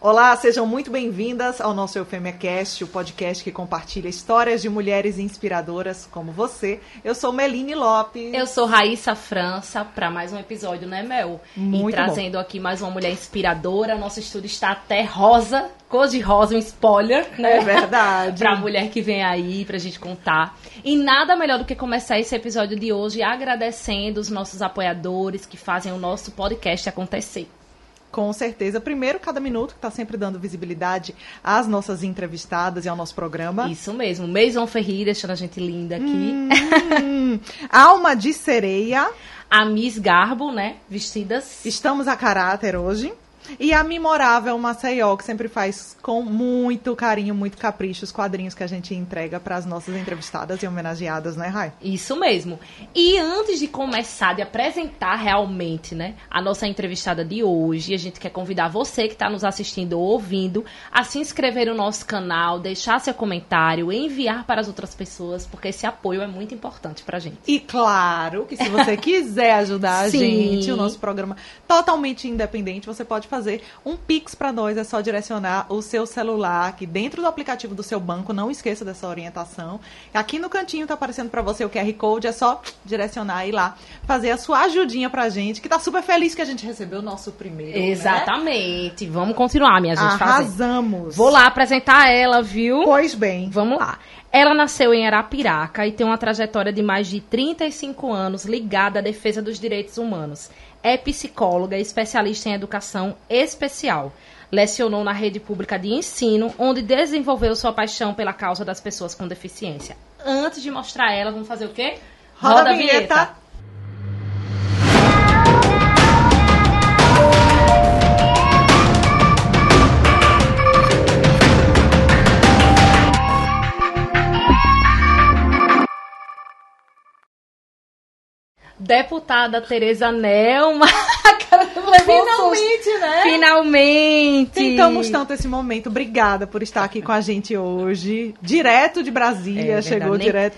Olá, sejam muito bem-vindas ao nosso EufemiaCast, o podcast que compartilha histórias de mulheres inspiradoras como você. Eu sou Meline Lopes. Eu sou Raíssa França, para mais um episódio, né, Mel? Muito e trazendo bom. aqui mais uma mulher inspiradora. Nosso estúdio está até rosa, cor de rosa, um spoiler, né? É verdade. pra mulher que vem aí, pra gente contar. E nada melhor do que começar esse episódio de hoje agradecendo os nossos apoiadores que fazem o nosso podcast acontecer. Com certeza. Primeiro, cada minuto, que está sempre dando visibilidade às nossas entrevistadas e ao nosso programa. Isso mesmo. Maison Ferri, deixando a gente linda aqui. Hum, alma de sereia. A Miss Garbo, né? Vestidas. Estamos a caráter hoje. E a memorável Maceió, que sempre faz com muito carinho, muito capricho os quadrinhos que a gente entrega para as nossas entrevistadas e homenageadas, né, Rai? Isso mesmo. E antes de começar, de apresentar realmente, né, a nossa entrevistada de hoje, a gente quer convidar você que está nos assistindo ou ouvindo a se inscrever no nosso canal, deixar seu comentário, enviar para as outras pessoas, porque esse apoio é muito importante para a gente. E claro que se você quiser ajudar a gente, o nosso programa totalmente independente, você pode fazer fazer um Pix para nós, é só direcionar o seu celular aqui dentro do aplicativo do seu banco, não esqueça dessa orientação. Aqui no cantinho tá aparecendo para você o QR Code, é só direcionar e lá fazer a sua ajudinha pra gente, que tá super feliz que a gente recebeu o nosso primeiro. Né? Exatamente. Né? Vamos continuar, minha gente. Arrasamos. Fazer. Vou lá apresentar ela, viu? Pois bem. Vamos lá. Ela nasceu em Arapiraca e tem uma trajetória de mais de 35 anos ligada à defesa dos direitos humanos é psicóloga e especialista em educação especial. Lecionou na rede pública de ensino, onde desenvolveu sua paixão pela causa das pessoas com deficiência. Antes de mostrar ela, vamos fazer o quê? Roda, Roda a vinheta. vinheta. Deputada Tereza Nelma. Finalmente, né? Finalmente. Tentamos tanto esse momento. Obrigada por estar aqui com a gente hoje. Direto de Brasília, é, chegou nem, direto.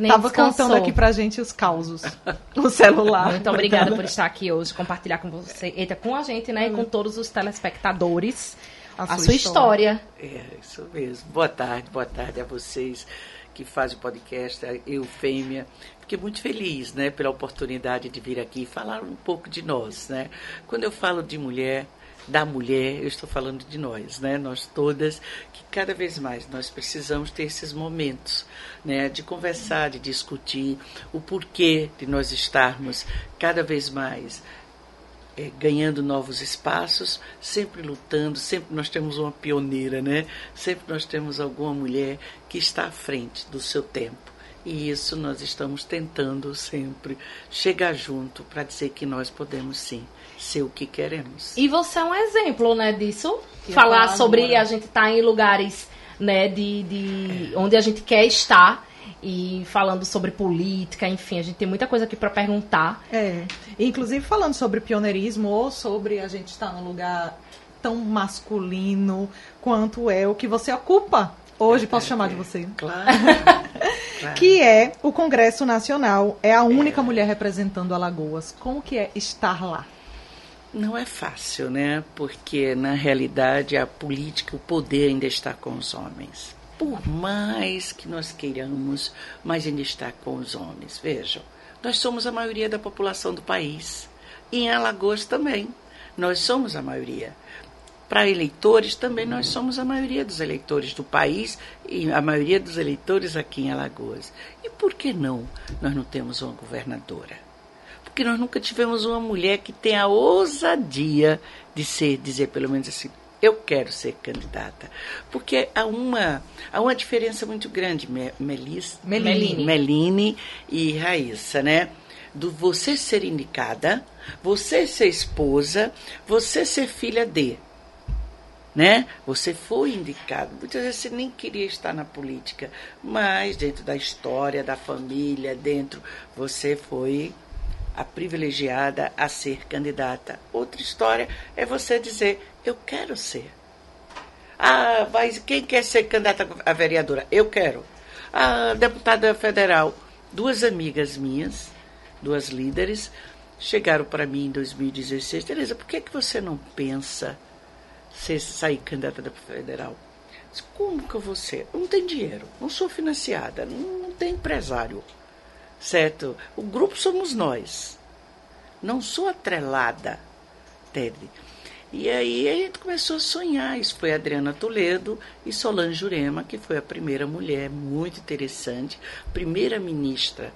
Nem Tava descansou. contando aqui pra gente os causos no celular. Muito obrigada por estar aqui hoje, compartilhar com você, eita, com a gente, né? E com todos os telespectadores a, a sua, sua história. história. É, isso mesmo. Boa tarde, boa tarde a vocês que fazem o podcast, a Eufêmia. Fiquei muito feliz, né, pela oportunidade de vir aqui e falar um pouco de nós, né? Quando eu falo de mulher, da mulher, eu estou falando de nós, né? Nós todas, que cada vez mais nós precisamos ter esses momentos, né? De conversar, de discutir o porquê de nós estarmos cada vez mais é, ganhando novos espaços, sempre lutando, sempre nós temos uma pioneira, né? Sempre nós temos alguma mulher que está à frente do seu tempo. E isso nós estamos tentando sempre chegar junto para dizer que nós podemos sim ser o que queremos. E você é um exemplo, né, disso? Que Falar sobre agora. a gente estar tá em lugares, né, de, de é. onde a gente quer estar e falando sobre política, enfim, a gente tem muita coisa aqui para perguntar. É. Inclusive falando sobre pioneirismo ou sobre a gente estar num lugar tão masculino quanto é o que você ocupa Hoje posso chamar de você. Claro. claro. Que é o Congresso Nacional. É a única é. mulher representando Alagoas. Como que é estar lá? Não é fácil, né? Porque na realidade a política, o poder ainda está com os homens. Por mais que nós queiramos, mas ainda está com os homens. Vejam, nós somos a maioria da população do país. E em Alagoas também. Nós somos a maioria para eleitores, também nós somos a maioria dos eleitores do país e a maioria dos eleitores aqui em Alagoas. E por que não nós não temos uma governadora? Porque nós nunca tivemos uma mulher que tenha a ousadia de ser, dizer pelo menos assim, eu quero ser candidata. Porque há uma, há uma diferença muito grande, Melis, Meline. Meline e Raíssa, né? Do você ser indicada, você ser esposa, você ser filha de né? Você foi indicado. Muitas vezes você nem queria estar na política, mas dentro da história da família, dentro você foi a privilegiada a ser candidata. Outra história é você dizer eu quero ser. Ah, mas quem quer ser candidata a vereadora? Eu quero. A deputada federal, duas amigas minhas, duas líderes, chegaram para mim em 2016. Tereza, por que, que você não pensa ser, sair candidata para federal. Como que eu vou ser? Não tem dinheiro, não sou financiada, não, tem empresário, certo? O grupo somos nós. Não sou atrelada, Teddy. E aí a gente começou a sonhar. Isso foi Adriana Toledo e Solange Jurema, que foi a primeira mulher muito interessante, primeira ministra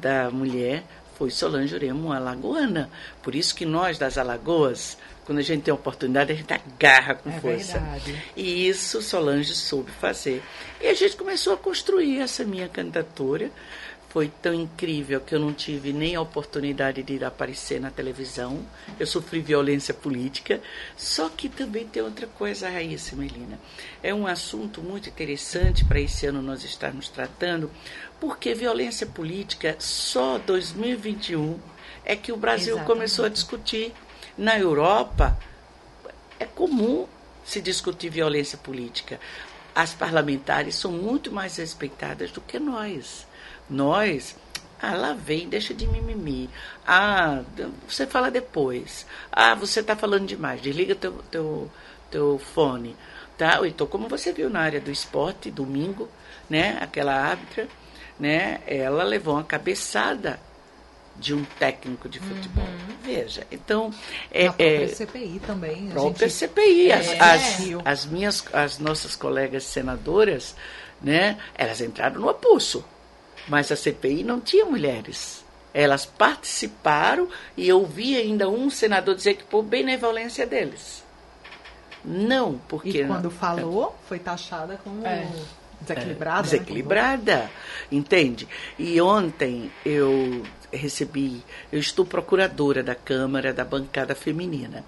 da mulher foi Solange Jurema, uma alagoana. Por isso que nós das Alagoas, quando a gente tem a oportunidade, a gente agarra com é força. Verdade. E isso Solange soube fazer. E a gente começou a construir essa minha candidatura foi tão incrível que eu não tive nem a oportunidade de aparecer na televisão. Eu sofri violência política. Só que também tem outra coisa, Raíssa Melina. É um assunto muito interessante para esse ano nós estarmos tratando, porque violência política só 2021 é que o Brasil Exatamente. começou a discutir. Na Europa, é comum se discutir violência política. As parlamentares são muito mais respeitadas do que nós. Nós, ah, lá vem, deixa de mimimi. Ah, você fala depois. Ah, você está falando demais. Desliga teu, teu, teu fone. Tá? Então, como você viu na área do esporte, domingo, né? Aquela árbitra, né? Ela levou uma cabeçada de um técnico de futebol. Uhum. Veja, então é, a própria é, CPI também. A própria gente... CPI, as, é, as, as, minhas, as nossas colegas senadoras, né? Elas entraram no apulso. Mas a CPI não tinha mulheres. Elas participaram e eu vi ainda um senador dizer que por benevolência deles. Não, porque. E quando falou, foi taxada como. É. Desequilibrada. É, desequilibrada, né? entende? E ontem eu recebi, eu estou procuradora da Câmara da bancada feminina.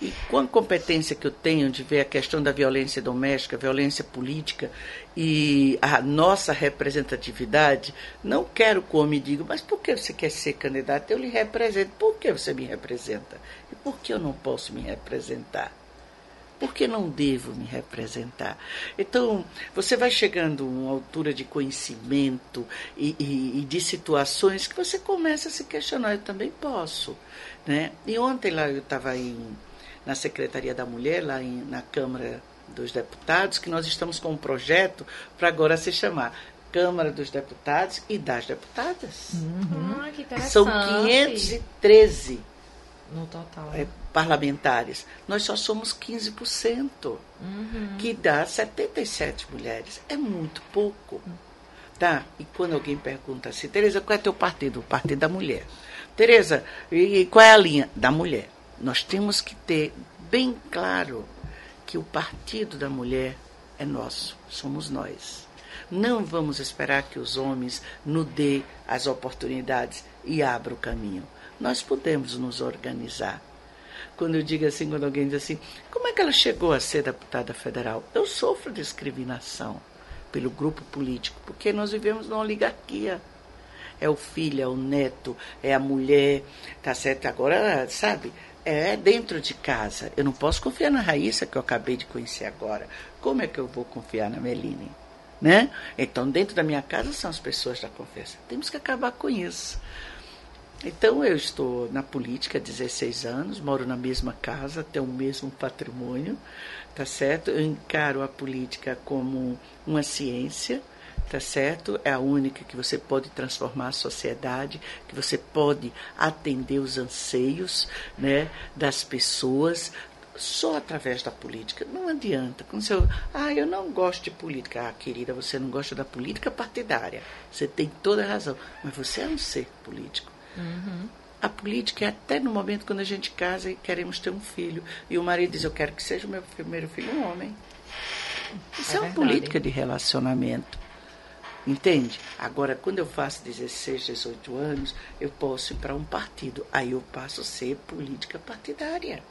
E com a competência que eu tenho de ver a questão da violência doméstica, violência política e a nossa representatividade, não quero que o homem diga, mas por que você quer ser candidato? Eu lhe represento. Por que você me representa? E por que eu não posso me representar? Por que não devo me representar? Então, você vai chegando a uma altura de conhecimento e, e, e de situações que você começa a se questionar. Eu também posso. Né? E ontem lá eu estava na Secretaria da Mulher, lá em, na Câmara dos Deputados, que nós estamos com um projeto para agora se chamar Câmara dos Deputados e das Deputadas. Uhum. Ah, que interessante. São 513 no total. É, parlamentares. Nós só somos 15%, uhum. que dá 77 mulheres. É muito pouco. Tá? E quando alguém pergunta assim, Tereza, qual é teu partido? O Partido da Mulher. Tereza, e qual é a linha? Da mulher. Nós temos que ter bem claro que o partido da mulher é nosso, somos nós. Não vamos esperar que os homens nos dê as oportunidades e abram o caminho. Nós podemos nos organizar. Quando eu digo assim, quando alguém diz assim, como é que ela chegou a ser deputada federal? Eu sofro discriminação pelo grupo político, porque nós vivemos numa oligarquia é o filho, é o neto, é a mulher, tá certo? Agora, sabe, é dentro de casa. Eu não posso confiar na Raíssa, que eu acabei de conhecer agora. Como é que eu vou confiar na Meline? Né? Então, dentro da minha casa são as pessoas da confiança. Temos que acabar com isso. Então, eu estou na política há 16 anos, moro na mesma casa, tenho o mesmo patrimônio, tá certo? Eu encaro a política como uma ciência, tá certo? É a única que você pode transformar a sociedade, que você pode atender os anseios, né, das pessoas só através da política. Não adianta. Quando você, ah, eu não gosto de política. Ah, querida, você não gosta da política partidária. Você tem toda a razão. Mas você é um ser político. Uhum. A política é até no momento quando a gente casa e queremos ter um filho. E o marido diz, eu quero que seja o meu primeiro filho um homem. Isso é, é uma política de relacionamento. Entende? Agora, quando eu faço 16, 18 anos, eu posso ir para um partido. Aí eu passo a ser política partidária.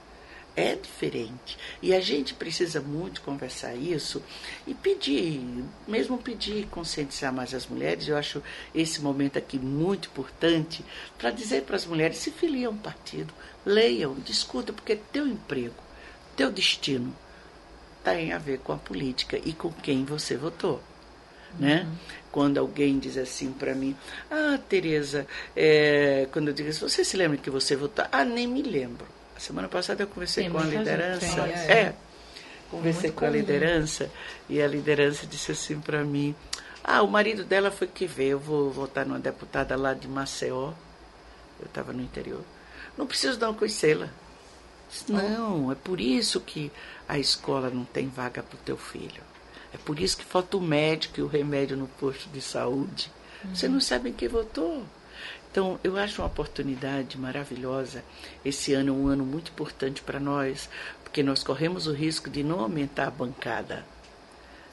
É diferente. E a gente precisa muito conversar isso e pedir, mesmo pedir, conscientizar mais as mulheres. Eu acho esse momento aqui muito importante para dizer para as mulheres: se filia a um partido, leiam, discutam, porque teu emprego, teu destino tem a ver com a política e com quem você votou. Né? Uhum. Quando alguém diz assim para mim, ah, Tereza, é... quando eu digo assim, você se lembra que você votou? Ah, nem me lembro. Semana passada eu conversei Tem com a liderança. É. é. conversei Muito com comum. a liderança e a liderança disse assim para mim: Ah, o marido dela foi que veio, eu vou votar numa deputada lá de Maceió. Eu estava no interior. Não preciso dar uma coicela. Não, é por isso que a escola não tem vaga para o teu filho. É por isso que falta o médico e o remédio no posto de saúde. Uhum. Você não sabe em quem votou. Então, eu acho uma oportunidade maravilhosa. Esse ano é um ano muito importante para nós, porque nós corremos o risco de não aumentar a bancada.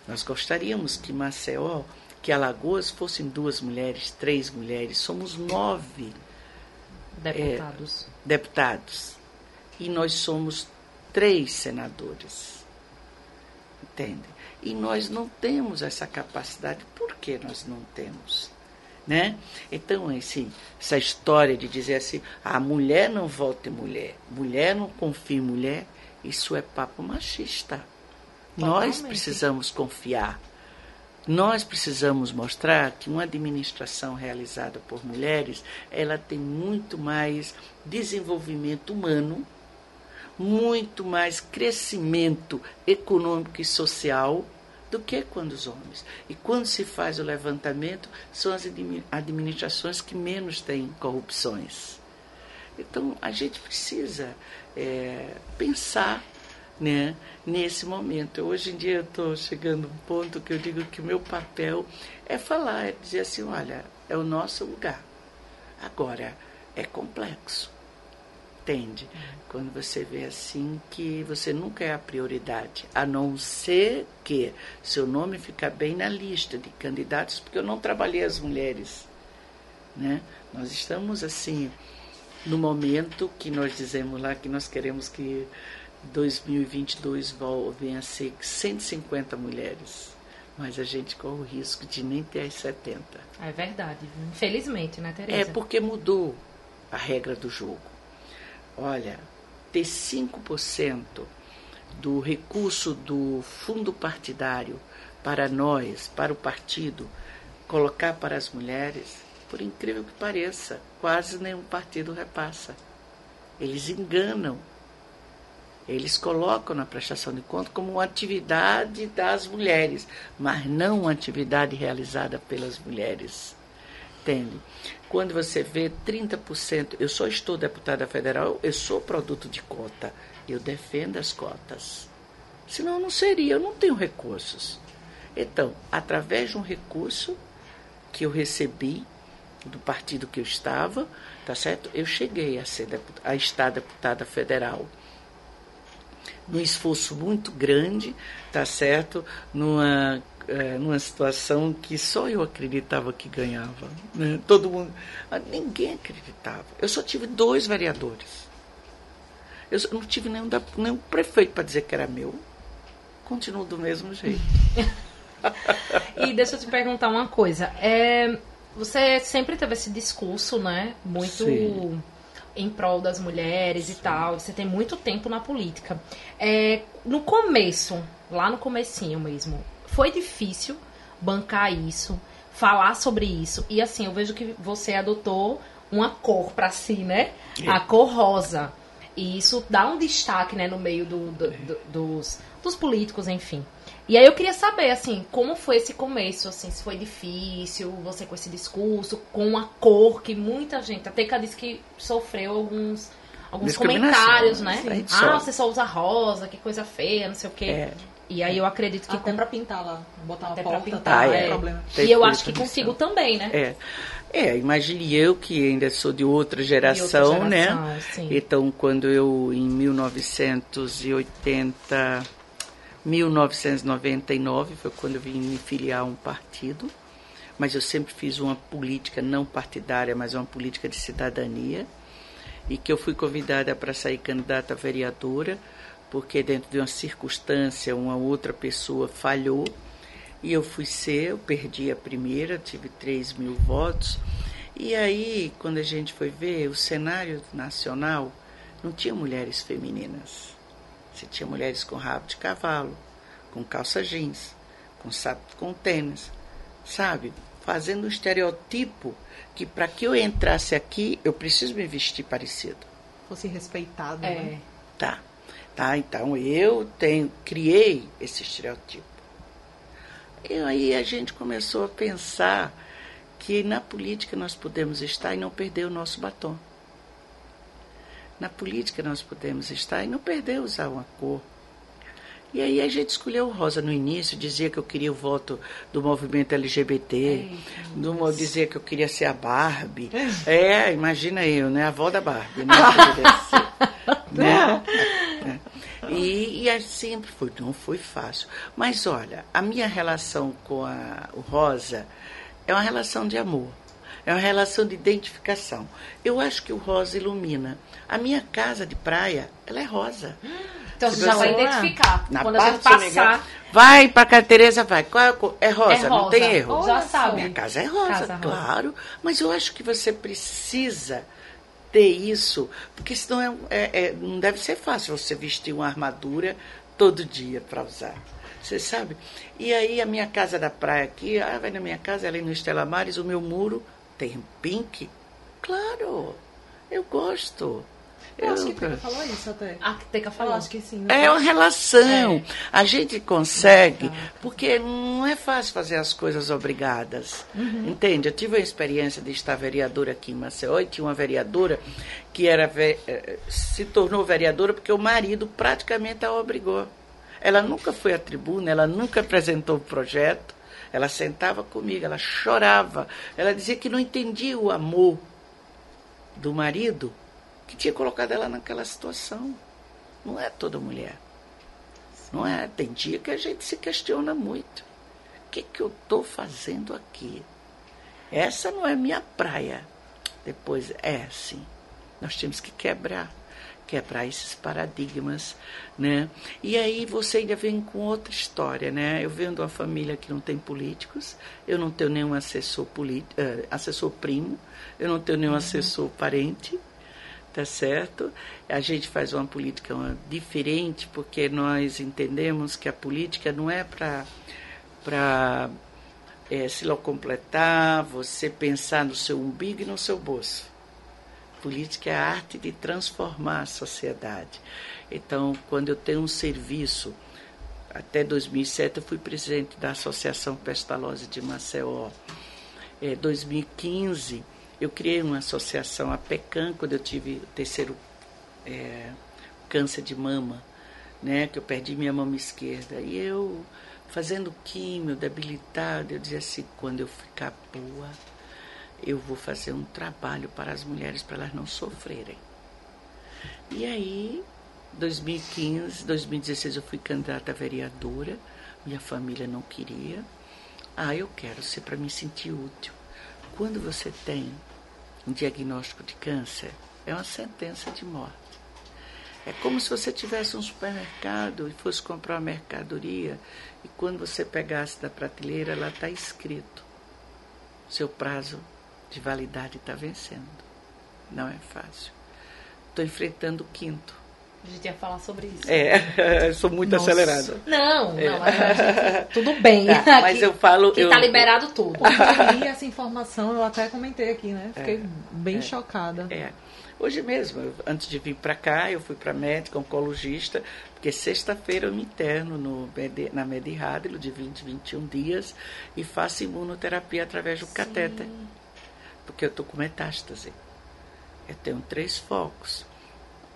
Nós gostaríamos que Maceió, que Alagoas fossem duas mulheres, três mulheres. Somos nove deputados. É, deputados. E nós somos três senadores. Entende? E nós não temos essa capacidade. Por que nós não temos? Né? Então, assim, essa história de dizer assim, a mulher não vota em mulher, mulher não confia em mulher, isso é papo machista. Totalmente. Nós precisamos confiar. Nós precisamos mostrar que uma administração realizada por mulheres, ela tem muito mais desenvolvimento humano, muito mais crescimento econômico e social do que quando os homens. E quando se faz o levantamento, são as administrações que menos têm corrupções. Então, a gente precisa é, pensar né, nesse momento. Hoje em dia eu estou chegando a um ponto que eu digo que o meu papel é falar, é dizer assim, olha, é o nosso lugar. Agora, é complexo entende. Quando você vê assim que você nunca é a prioridade, a não ser que seu nome fica bem na lista de candidatos, porque eu não trabalhei as mulheres. Né? Nós estamos assim no momento que nós dizemos lá que nós queremos que 2022 venha a ser 150 mulheres. Mas a gente corre o risco de nem ter as 70. É verdade, infelizmente, né, Tereza? É porque mudou a regra do jogo. Olha, ter 5% do recurso do fundo partidário para nós, para o partido, colocar para as mulheres, por incrível que pareça, quase nenhum partido repassa. Eles enganam. Eles colocam na prestação de conta como uma atividade das mulheres, mas não uma atividade realizada pelas mulheres entende? Quando você vê 30%, eu só estou deputada federal, eu sou produto de cota. Eu defendo as cotas. Senão não seria, eu não tenho recursos. Então, através de um recurso que eu recebi do partido que eu estava, tá certo? Eu cheguei a ser a estar deputada federal. Num esforço muito grande, tá certo? Numa é, numa situação que só eu acreditava que ganhava. Né? Todo mundo. Ah, ninguém acreditava. Eu só tive dois vereadores. Eu não tive nenhum, nenhum prefeito para dizer que era meu. Continuo do mesmo jeito. e deixa eu te perguntar uma coisa. É, você sempre teve esse discurso, né? Muito. Sim em prol das mulheres e tal. Você tem muito tempo na política. É, no começo, lá no comecinho mesmo, foi difícil bancar isso, falar sobre isso. E assim, eu vejo que você adotou uma cor para si, né? É. A cor rosa. E isso dá um destaque, né, no meio do, do, do, dos, dos políticos, enfim. E aí eu queria saber, assim, como foi esse começo, assim, se foi difícil, você com esse discurso, com a cor que muita gente, até que disse que sofreu alguns, alguns comentários, né? Ah, você só usa rosa, que coisa feia, não sei o quê. É. E aí eu acredito que. Até com... pra pintar lá. Botar uma Até porta, pra pintar, tá, é. é. problema. E eu acho que consigo também, né? É. É, imagine eu que ainda sou de outra geração, outra geração né? Sim. Então, quando eu, em 1980, 1999, foi quando eu vim me filiar a um partido, mas eu sempre fiz uma política não partidária, mas uma política de cidadania, e que eu fui convidada para sair candidata a vereadora, porque dentro de uma circunstância uma outra pessoa falhou e eu fui ser, eu perdi a primeira, tive 3 mil votos. E aí, quando a gente foi ver o cenário nacional, não tinha mulheres femininas. Você tinha mulheres com rabo de cavalo, com calça jeans, com sapato com tênis, sabe? Fazendo um estereotipo que para que eu entrasse aqui, eu preciso me vestir parecido. Fosse respeitado, é. né? Tá. Tá? Então eu tenho, criei esse estereotipo. E aí a gente começou a pensar que na política nós podemos estar e não perder o nosso batom. Na política nós podemos estar e não perder usar uma cor. E aí a gente escolheu o rosa no início, dizia que eu queria o voto do movimento LGBT, do, dizia que eu queria ser a Barbie. É, imagina eu, né? A avó da Barbie, né? né? É. E, e sempre foi, não foi fácil. Mas olha, a minha relação com a, o rosa é uma relação de amor. É uma relação de identificação. Eu acho que o rosa ilumina. A minha casa de praia, ela é rosa. Então você já vai identificar. Na Quando parte a gente passar. Vai pra cá, Tereza, vai. Qual é, é rosa, É não rosa. tem erro. Já sabe. Minha casa é rosa, Casa rosa. claro. Mas eu acho que você precisa ter isso, porque senão é, é- é- não deve ser fácil você vestir uma armadura todo dia para usar. Você sabe? E aí a minha casa da praia aqui, ah, vai na minha casa, ali no Estela Mares, o meu muro tem pink. Claro, eu gosto. Eu acho que Teca falou isso até. A Teca Eu falou. acho que sim. né? é uma relação. A gente consegue, porque não é fácil fazer as coisas obrigadas. Entende? Eu tive a experiência de estar vereadora aqui em Maceió e tinha uma vereadora que era eh, se tornou vereadora porque o marido praticamente a obrigou. Ela nunca foi à tribuna, ela nunca apresentou o projeto. Ela sentava comigo, ela chorava. Ela dizia que não entendia o amor do marido que tinha colocado ela naquela situação. Não é toda mulher. Não é? Tem dia que a gente se questiona muito. O que, que eu estou fazendo aqui? Essa não é minha praia. Depois, é sim. Nós temos que quebrar. Quebrar esses paradigmas, né? E aí você ainda vem com outra história, né? Eu venho de uma família que não tem políticos, eu não tenho nenhum assessor, político, assessor primo, eu não tenho nenhum assessor parente, tá certo? A gente faz uma política diferente porque nós entendemos que a política não é para para é, se completar, você pensar no seu umbigo e no seu bolso. Política é a arte de transformar a sociedade. Então, quando eu tenho um serviço, até 2007 eu fui presidente da Associação Pestalozzi de Maceió. É, 2015 eu criei uma associação, a PECAM, quando eu tive o terceiro é, câncer de mama, né, que eu perdi minha mama esquerda. E eu, fazendo químio, debilitada, eu dizia assim, quando eu ficar boa, eu vou fazer um trabalho para as mulheres, para elas não sofrerem. E aí, 2015, 2016 eu fui candidata a vereadora, minha família não queria. Ah, eu quero ser para me sentir útil. Quando você tem um diagnóstico de câncer, é uma sentença de morte. É como se você tivesse um supermercado e fosse comprar uma mercadoria e quando você pegasse da prateleira, lá está escrito: seu prazo de validade está vencendo. Não é fácil. Estou enfrentando o quinto. A gente ia falar sobre isso. É, sou muito Nossa. acelerada. Não, não, mas a gente- tudo bem. Tá, mas eu falo. que eu, tá liberado tudo. Li essa informação, eu até comentei aqui, né? Fiquei bem é. chocada. É. Hoje mesmo, antes de vir para cá, eu fui para médica, oncologista, porque sexta-feira eu me interno no, Medi- na Medirádilo de 20, 21 dias e faço imunoterapia através do catéter, porque eu estou com metástase. Eu tenho três focos.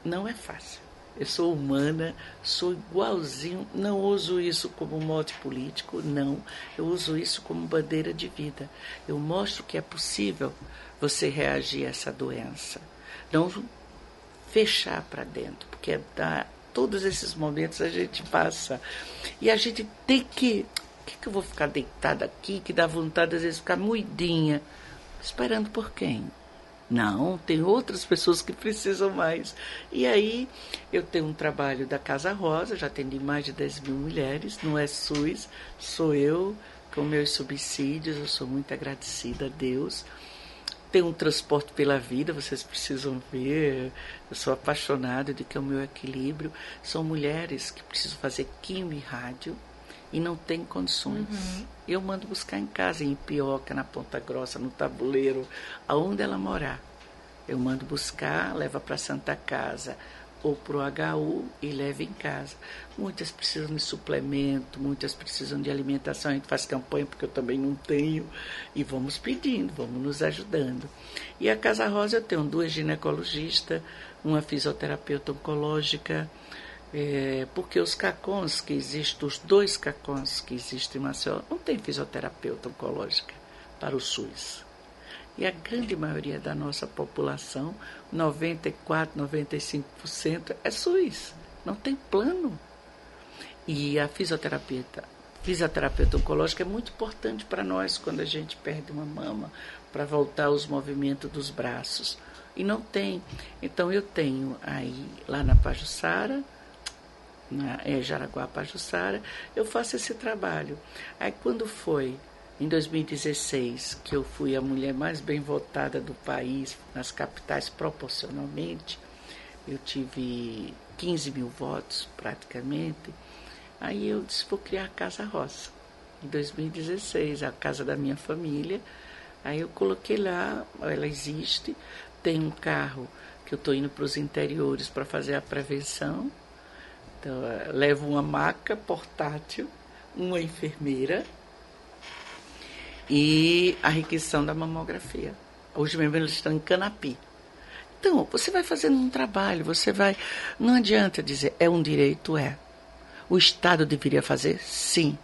Não é fácil. Eu sou humana, sou igualzinho, não uso isso como mote político, não. Eu uso isso como bandeira de vida. Eu mostro que é possível você reagir a essa doença. Não fechar para dentro, porque dá, todos esses momentos a gente passa. E a gente tem que. Por que, que eu vou ficar deitada aqui, que dá vontade às vezes ficar moidinha? Esperando por quem? Não, tem outras pessoas que precisam mais. E aí, eu tenho um trabalho da Casa Rosa, já atendi mais de 10 mil mulheres, não é SUS, sou eu com meus subsídios, eu sou muito agradecida a Deus. Tenho um transporte pela vida, vocês precisam ver, eu sou apaixonada de que é o meu equilíbrio. São mulheres que precisam fazer quimio e rádio e não têm condições. Eu mando buscar em casa, em Pioca, na Ponta Grossa, no Tabuleiro, aonde ela morar. Eu mando buscar, leva para Santa Casa. ou para o HU e leva em casa. Muitas precisam de suplemento, muitas precisam de alimentação. A gente faz campanha porque eu também não tenho. E vamos pedindo, vamos nos ajudando. E a Casa Rosa eu tenho duas ginecologistas, uma fisioterapeuta oncológica, é, porque os CACONs que existem, os dois CACONs que existem em Maceió, não tem fisioterapeuta oncológica para o SUS. E a grande maioria da nossa população, 94, 95%, é SUS. Não tem plano. E a fisioterapeuta, fisioterapeuta oncológica é muito importante para nós quando a gente perde uma mama, para voltar os movimentos dos braços. E não tem. Então eu tenho aí, lá na Pajussara, na é, Jaraguá Pajussara, eu faço esse trabalho. Aí quando foi em 2016, que eu fui a mulher mais bem votada do país, nas capitais proporcionalmente, eu tive 15 mil votos praticamente. Aí eu disse: vou criar a Casa Roça. Em 2016, a casa da minha família. Aí eu coloquei lá, ela existe, tem um carro que eu estou indo para os interiores para fazer a prevenção. Então, levo uma maca portátil, uma enfermeira e a requisição da mamografia. Hoje mesmo eles estão em Canapi. Então, você vai fazendo um trabalho, você vai. Não adianta dizer é um direito, é. O Estado deveria fazer? Sim.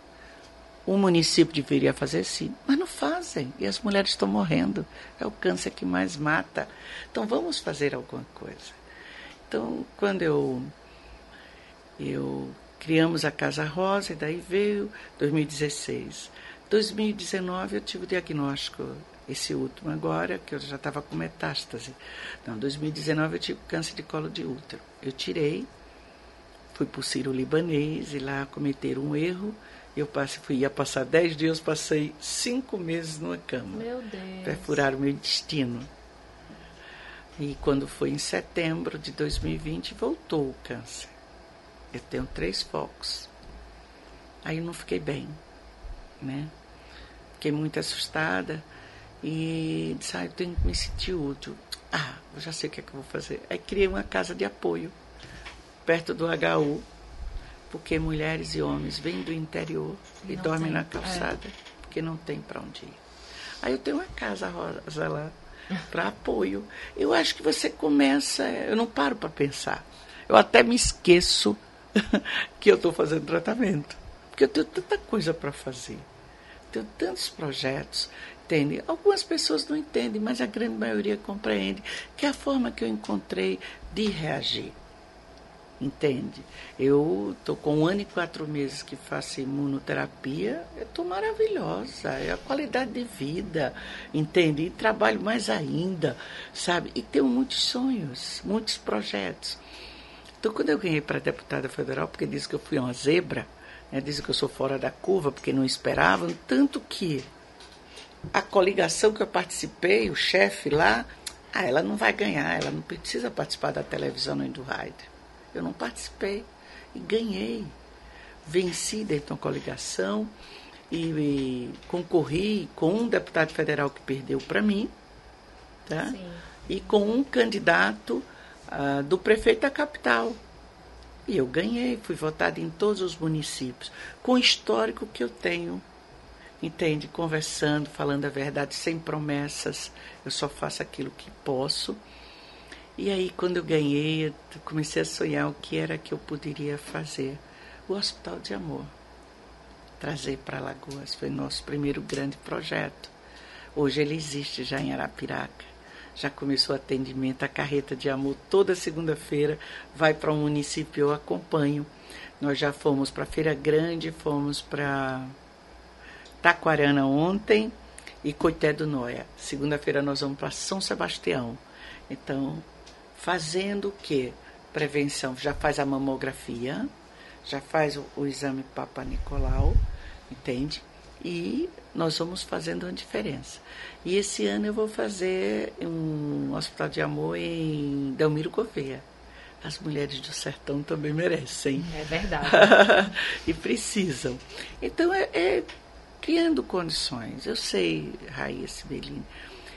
O município deveria fazer? Sim. Mas não fazem. E as mulheres estão morrendo. É o câncer que mais mata. Então, vamos fazer alguma coisa. Então, quando eu. Eu criamos a Casa Rosa, e daí veio 2016. 2019 eu tive o diagnóstico, esse último agora, que eu já estava com metástase. Não, 2019 eu tive câncer de colo de útero. Eu tirei, fui para o Ciro Libanês e lá cometeram um erro. Eu passei, fui, ia passar 10 dias, passei 5 meses numa cama. Meu Deus. Perfuraram o meu intestino. E quando foi em setembro de 2020, voltou o câncer. Eu tenho três focos. Aí eu não fiquei bem, né? Fiquei muito assustada e disse, ah, eu tenho que me sentir útil. Ah, eu já sei o que é que eu vou fazer. Aí criei uma casa de apoio perto do HU, porque mulheres e homens vêm do interior e dormem tem, na calçada, é. porque não tem para onde ir. Aí eu tenho uma casa rosa lá para apoio. Eu acho que você começa, eu não paro para pensar. Eu até me esqueço que eu estou fazendo tratamento, porque eu tenho tanta coisa para fazer tenho tantos projetos, entende? Algumas pessoas não entendem, mas a grande maioria compreende, que é a forma que eu encontrei de reagir. Entende? Eu estou com um ano e quatro meses que faço imunoterapia, estou maravilhosa, é a qualidade de vida, entende? E trabalho mais ainda, sabe? E tenho muitos sonhos, muitos projetos. Então, quando eu ganhei para deputada federal, porque disse que eu fui uma zebra, né, dizem que eu sou fora da curva porque não esperavam, tanto que a coligação que eu participei, o chefe lá, ah, ela não vai ganhar, ela não precisa participar da televisão nem do rádio. Eu não participei e ganhei. Venci dentro da coligação e, e concorri com um deputado federal que perdeu para mim, tá? E com um candidato uh, do prefeito da capital, e eu ganhei, fui votada em todos os municípios, com o histórico que eu tenho. Entende? Conversando, falando a verdade, sem promessas. Eu só faço aquilo que posso. E aí, quando eu ganhei, eu comecei a sonhar o que era que eu poderia fazer. O Hospital de Amor. Trazer para Alagoas. Foi nosso primeiro grande projeto. Hoje ele existe já em Arapiraca já começou atendimento, a carreta de amor toda segunda-feira vai para um município, eu acompanho. Nós já fomos para Feira Grande, fomos para Taquarana ontem e Coité do Noia. Segunda-feira nós vamos para São Sebastião. Então, fazendo o quê? Prevenção, já faz a mamografia, já faz o, o exame Papa Nicolau, entende? E nós vamos fazendo uma diferença. E esse ano eu vou fazer um hospital de amor em Delmiro Gouveia. As mulheres do sertão também merecem. É verdade. e precisam. Então, é, é, criando condições. Eu sei, Raíssa Sibelini,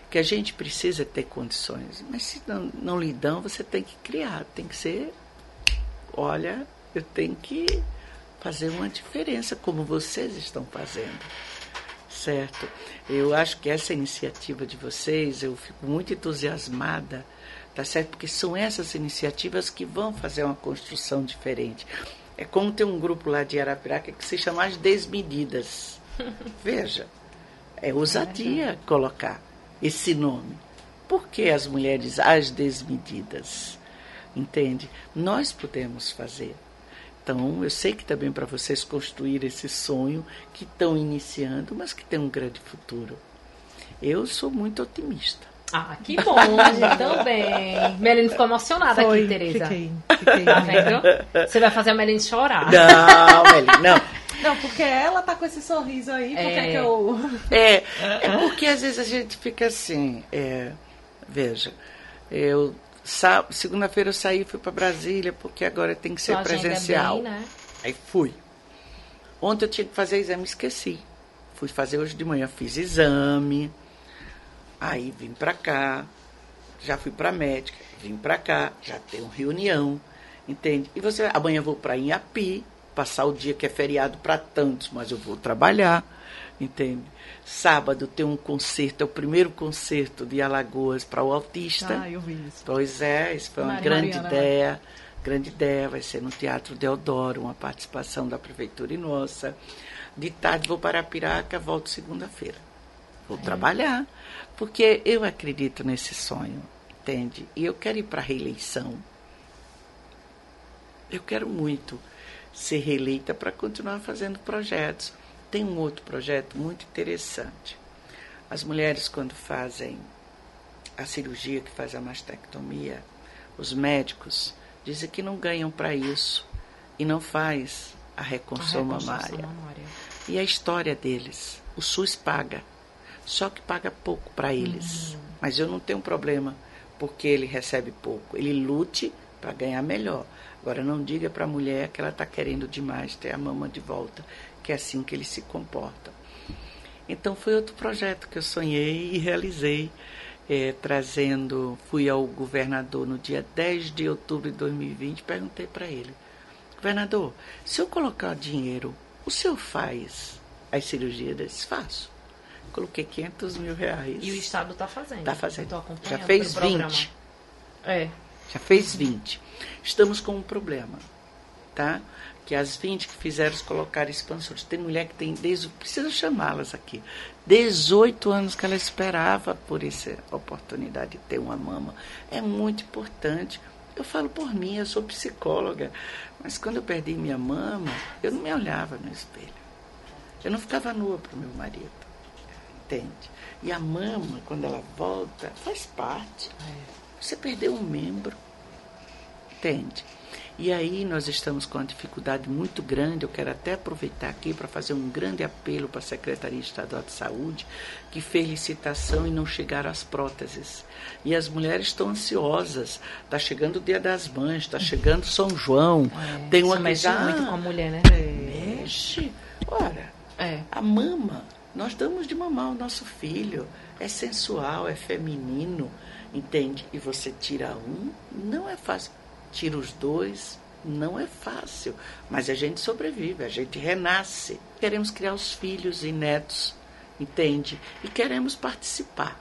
que a gente precisa ter condições. Mas se não, não lhe dão, você tem que criar. Tem que ser olha, eu tenho que fazer uma diferença, como vocês estão fazendo. Certo? Eu acho que essa iniciativa de vocês, eu fico muito entusiasmada, tá certo? Porque são essas iniciativas que vão fazer uma construção diferente. É como tem um grupo lá de Arapiraca que se chama As Desmedidas. Veja, é ousadia colocar esse nome. Por que as mulheres as desmedidas? Entende? Nós podemos fazer. Então, eu sei que também para vocês construir esse sonho que estão iniciando, mas que tem um grande futuro. Eu sou muito otimista. Ah, que bom, a também. Melanie ficou emocionada Foi, aqui, Tereza. Fiquei, fiquei. Tá vendo? Você vai fazer a Melanie chorar. Não, Melanie, não. Não, porque ela tá com esse sorriso aí, porque é, que eu... É, é porque às vezes a gente fica assim, é, veja, eu segunda-feira eu saí fui para Brasília, porque agora tem que ser Sua presencial. Bem, né? Aí fui. Ontem eu tinha que fazer exame, esqueci. Fui fazer hoje de manhã, fiz exame. Aí vim para cá, já fui para médica, vim para cá, já tenho reunião, entende? E você, amanhã vou para Inhapi, passar o dia que é feriado para tantos, mas eu vou trabalhar, entende? Sábado tem um concerto, é o primeiro concerto de Alagoas para o autista. Ah, eu vi isso. Pois é, isso foi uma Maria grande Mariana, né? ideia. Né? Grande ideia, vai ser no Teatro Deodoro, uma participação da Prefeitura e nossa. De tarde vou para a Piraca, volto segunda-feira. Vou é. trabalhar, porque eu acredito nesse sonho, entende? E eu quero ir para a reeleição. Eu quero muito ser reeleita para continuar fazendo projetos. Tem um outro projeto muito interessante. As mulheres, quando fazem a cirurgia, que faz a mastectomia, os médicos dizem que não ganham para isso e não faz a reconstrução, a reconstrução mamária. mamária. E a história deles, o SUS paga, só que paga pouco para eles. Uhum. Mas eu não tenho problema porque ele recebe pouco. Ele lute para ganhar melhor. Agora, não diga para a mulher que ela está querendo demais ter a mama de volta, que é assim que ele se comporta. Então, foi outro projeto que eu sonhei e realizei, é, trazendo. Fui ao governador no dia 10 de outubro de 2020 perguntei para ele: Governador, se eu colocar dinheiro, o senhor faz as cirurgias? Ele faço. Coloquei 500 mil reais. E o Estado está fazendo. Está fazendo. Já fez 20. É. Já fez 20. Estamos com um problema, tá? Que as 20 que fizeram colocar expansores. Tem mulher que tem, desde, precisa chamá-las aqui, 18 anos que ela esperava por essa oportunidade de ter uma mama. É muito importante. Eu falo por mim, eu sou psicóloga, mas quando eu perdi minha mama, eu não me olhava no espelho. Eu não ficava nua para o meu marido. Entende? E a mama, quando ela volta, faz parte. É. Você perdeu um membro. Entende? E aí nós estamos com uma dificuldade muito grande. Eu quero até aproveitar aqui para fazer um grande apelo para a Secretaria Estadual de Saúde, que fez licitação e não chegaram as próteses. E as mulheres estão ansiosas. Está chegando o Dia das Mães, está chegando São João. É, tem uma mexe ah, muito com a mulher, né? Mexe. Ora, é. a mama, nós damos de mamar o nosso filho. É sensual, é feminino entende? E você tira um, não é fácil. Tira os dois, não é fácil. Mas a gente sobrevive, a gente renasce. Queremos criar os filhos e netos, entende? E queremos participar.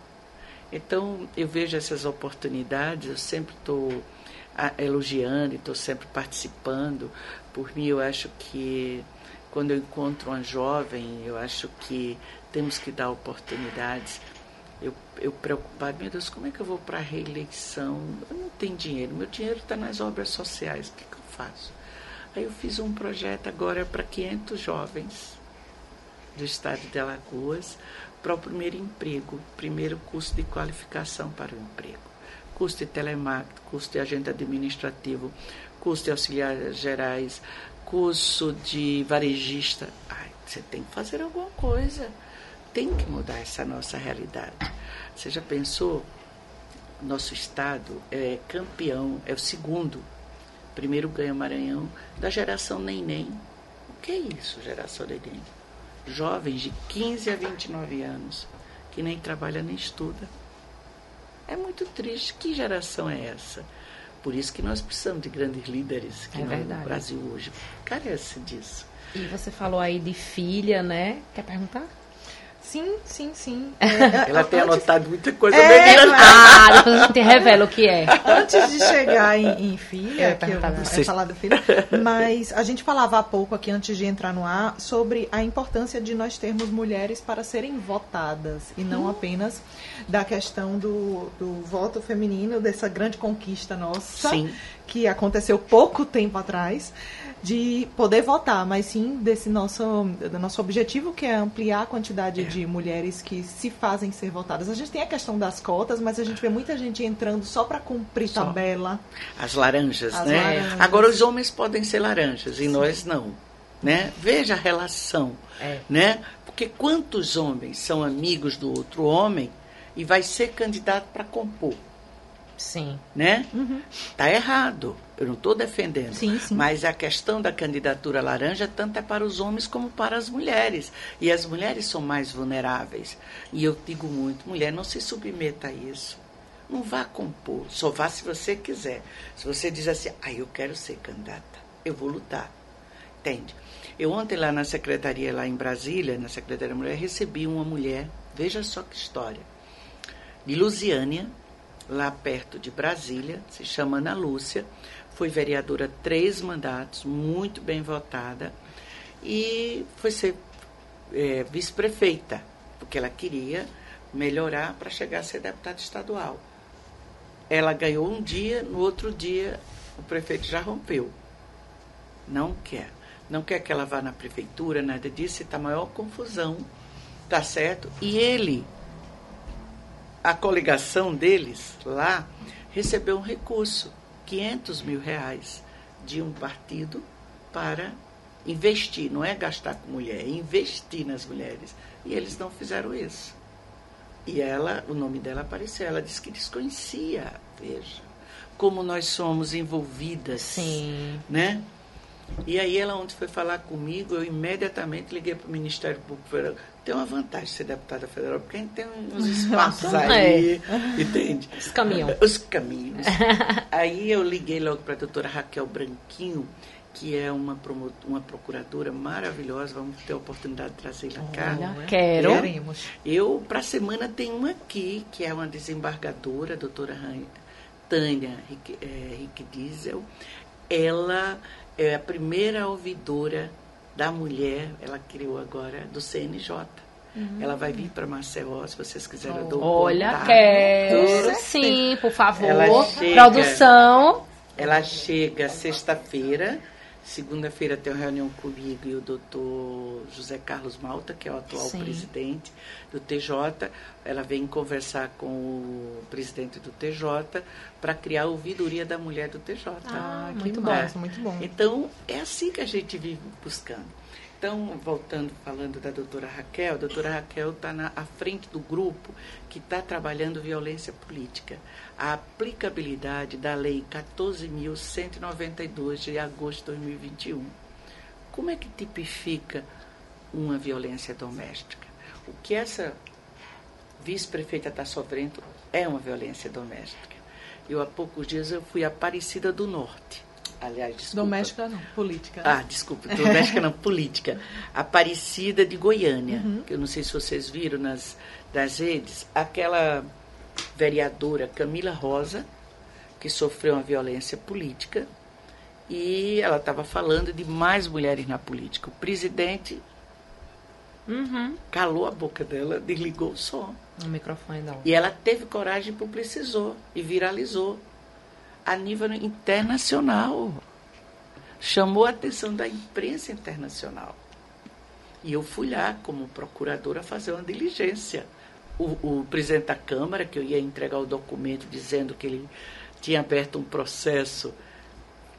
Então, eu vejo essas oportunidades, eu sempre estou elogiando e estou sempre participando. Por mim, eu acho que quando eu encontro uma jovem, eu acho que temos que dar oportunidades eu, eu preocupado, meu Deus, como é que eu vou para a reeleição? Eu não tenho dinheiro, meu dinheiro está nas obras sociais, o que, que eu faço? Aí eu fiz um projeto agora para 500 jovens do estado de Alagoas para o primeiro emprego, primeiro curso de qualificação para o emprego. Curso de telemarketing, curso de agente administrativo, curso de auxiliares gerais, curso de varejista. Ai, você tem que fazer alguma coisa tem que mudar essa nossa realidade. Você já pensou? Nosso estado é campeão, é o segundo. Primeiro ganha Maranhão da geração Neném. O que é isso, geração Neném? Jovens de 15 a 29 anos que nem trabalha nem estuda. É muito triste. Que geração é essa? Por isso que nós precisamos de grandes líderes que É no. Brasil hoje carece disso. E você falou aí de filha, né? Quer perguntar? Sim, sim, sim. É, Ela tem antes- anotado muita coisa É, bem mas- Ah, depois a gente revela o que é. Antes de chegar em, em filha, ia que eu você. falar da filha, mas a gente falava há pouco aqui, antes de entrar no ar, sobre a importância de nós termos mulheres para serem votadas e não apenas da questão do, do voto feminino, dessa grande conquista nossa, Sim. que aconteceu pouco tempo atrás, de poder votar, mas sim desse nosso, do nosso objetivo, que é ampliar a quantidade de mulheres que se fazem ser votadas. A gente tem a questão das cotas, mas a gente vê muita gente entrando só para cumprir Só. tabela. As laranjas, As né? laranjas. Agora os homens podem ser laranjas e nós não, né? Veja a relação, É. né? Porque quantos homens são amigos do outro homem e vai ser candidato para compor, Sim. né? Tá errado. Eu não estou defendendo. Sim, sim. Mas a questão da candidatura laranja tanto é para os homens como para as mulheres. E as mulheres são mais vulneráveis. E eu digo muito, mulher, não se submeta a isso. Não vá compor, só vá se você quiser. Se você diz assim, ah, eu quero ser candidata, eu vou lutar. Entende? Eu ontem lá na secretaria, lá em Brasília, na Secretaria da Mulher, recebi uma mulher, veja só que história, de Lusiânia, lá perto de Brasília, se chama Ana Lúcia, foi vereadora três mandatos, muito bem votada, e foi ser é, vice-prefeita, porque ela queria melhorar para chegar a ser deputada estadual. Ela ganhou um dia, no outro dia o prefeito já rompeu. Não quer. Não quer que ela vá na prefeitura, nada disso, está maior confusão. Tá certo? E ele, a coligação deles lá, recebeu um recurso, 500 mil reais, de um partido para investir, não é gastar com mulher, é investir nas mulheres. E eles não fizeram isso. E ela, o nome dela apareceu, ela disse que desconhecia, veja, como nós somos envolvidas, Sim. né? E aí ela ontem foi falar comigo, eu imediatamente liguei para o Ministério Público Federal. Tem uma vantagem de ser deputada federal, porque a gente tem uns espaços aí, entende? Os caminhos. Os caminhos. aí eu liguei logo para a doutora Raquel Branquinho, que é uma, uma procuradora maravilhosa, vamos ter a oportunidade de trazê-la cá. Olha, quero. Queremos. Eu, para a semana, tenho uma aqui, que é uma desembargadora, a doutora Tânia Rick, eh, Rick Diesel. Ela é a primeira ouvidora da mulher, ela criou agora, do CNJ. Ela vai vir para Maceió, se vocês quiserem, eu dou o Olha, contato. quero. Sim, por favor. Ela chega. Produção. Ela chega sexta-feira, segunda-feira tem uma reunião comigo e o doutor José Carlos Malta, que é o atual Sim. presidente do TJ. Ela vem conversar com o presidente do TJ para criar a ouvidoria da mulher do TJ. Ah, que muito bom, bom. muito bom. Então, é assim que a gente vive buscando. Então, voltando, falando da doutora Raquel, a doutora Raquel está à frente do grupo que está trabalhando violência política. A aplicabilidade da Lei 14.192 de agosto de 2021. Como é que tipifica uma violência doméstica? O que essa vice-prefeita está sofrendo é uma violência doméstica. Eu, há poucos dias, eu fui Aparecida do Norte. Aliás, desculpa. Doméstica não, política. Ah, desculpa, doméstica não, política. Aparecida de Goiânia, que eu não sei se vocês viram nas das redes, aquela vereadora Camila Rosa, que sofreu uma violência política, e ela estava falando de mais mulheres na política. O presidente Uhum. calou a boca dela, desligou o som. O microfone não. E ela teve coragem e publicizou e viralizou a nível internacional. Chamou a atenção da imprensa internacional. E eu fui lá, como procuradora, fazer uma diligência. O, o presidente da Câmara, que eu ia entregar o documento dizendo que ele tinha aberto um processo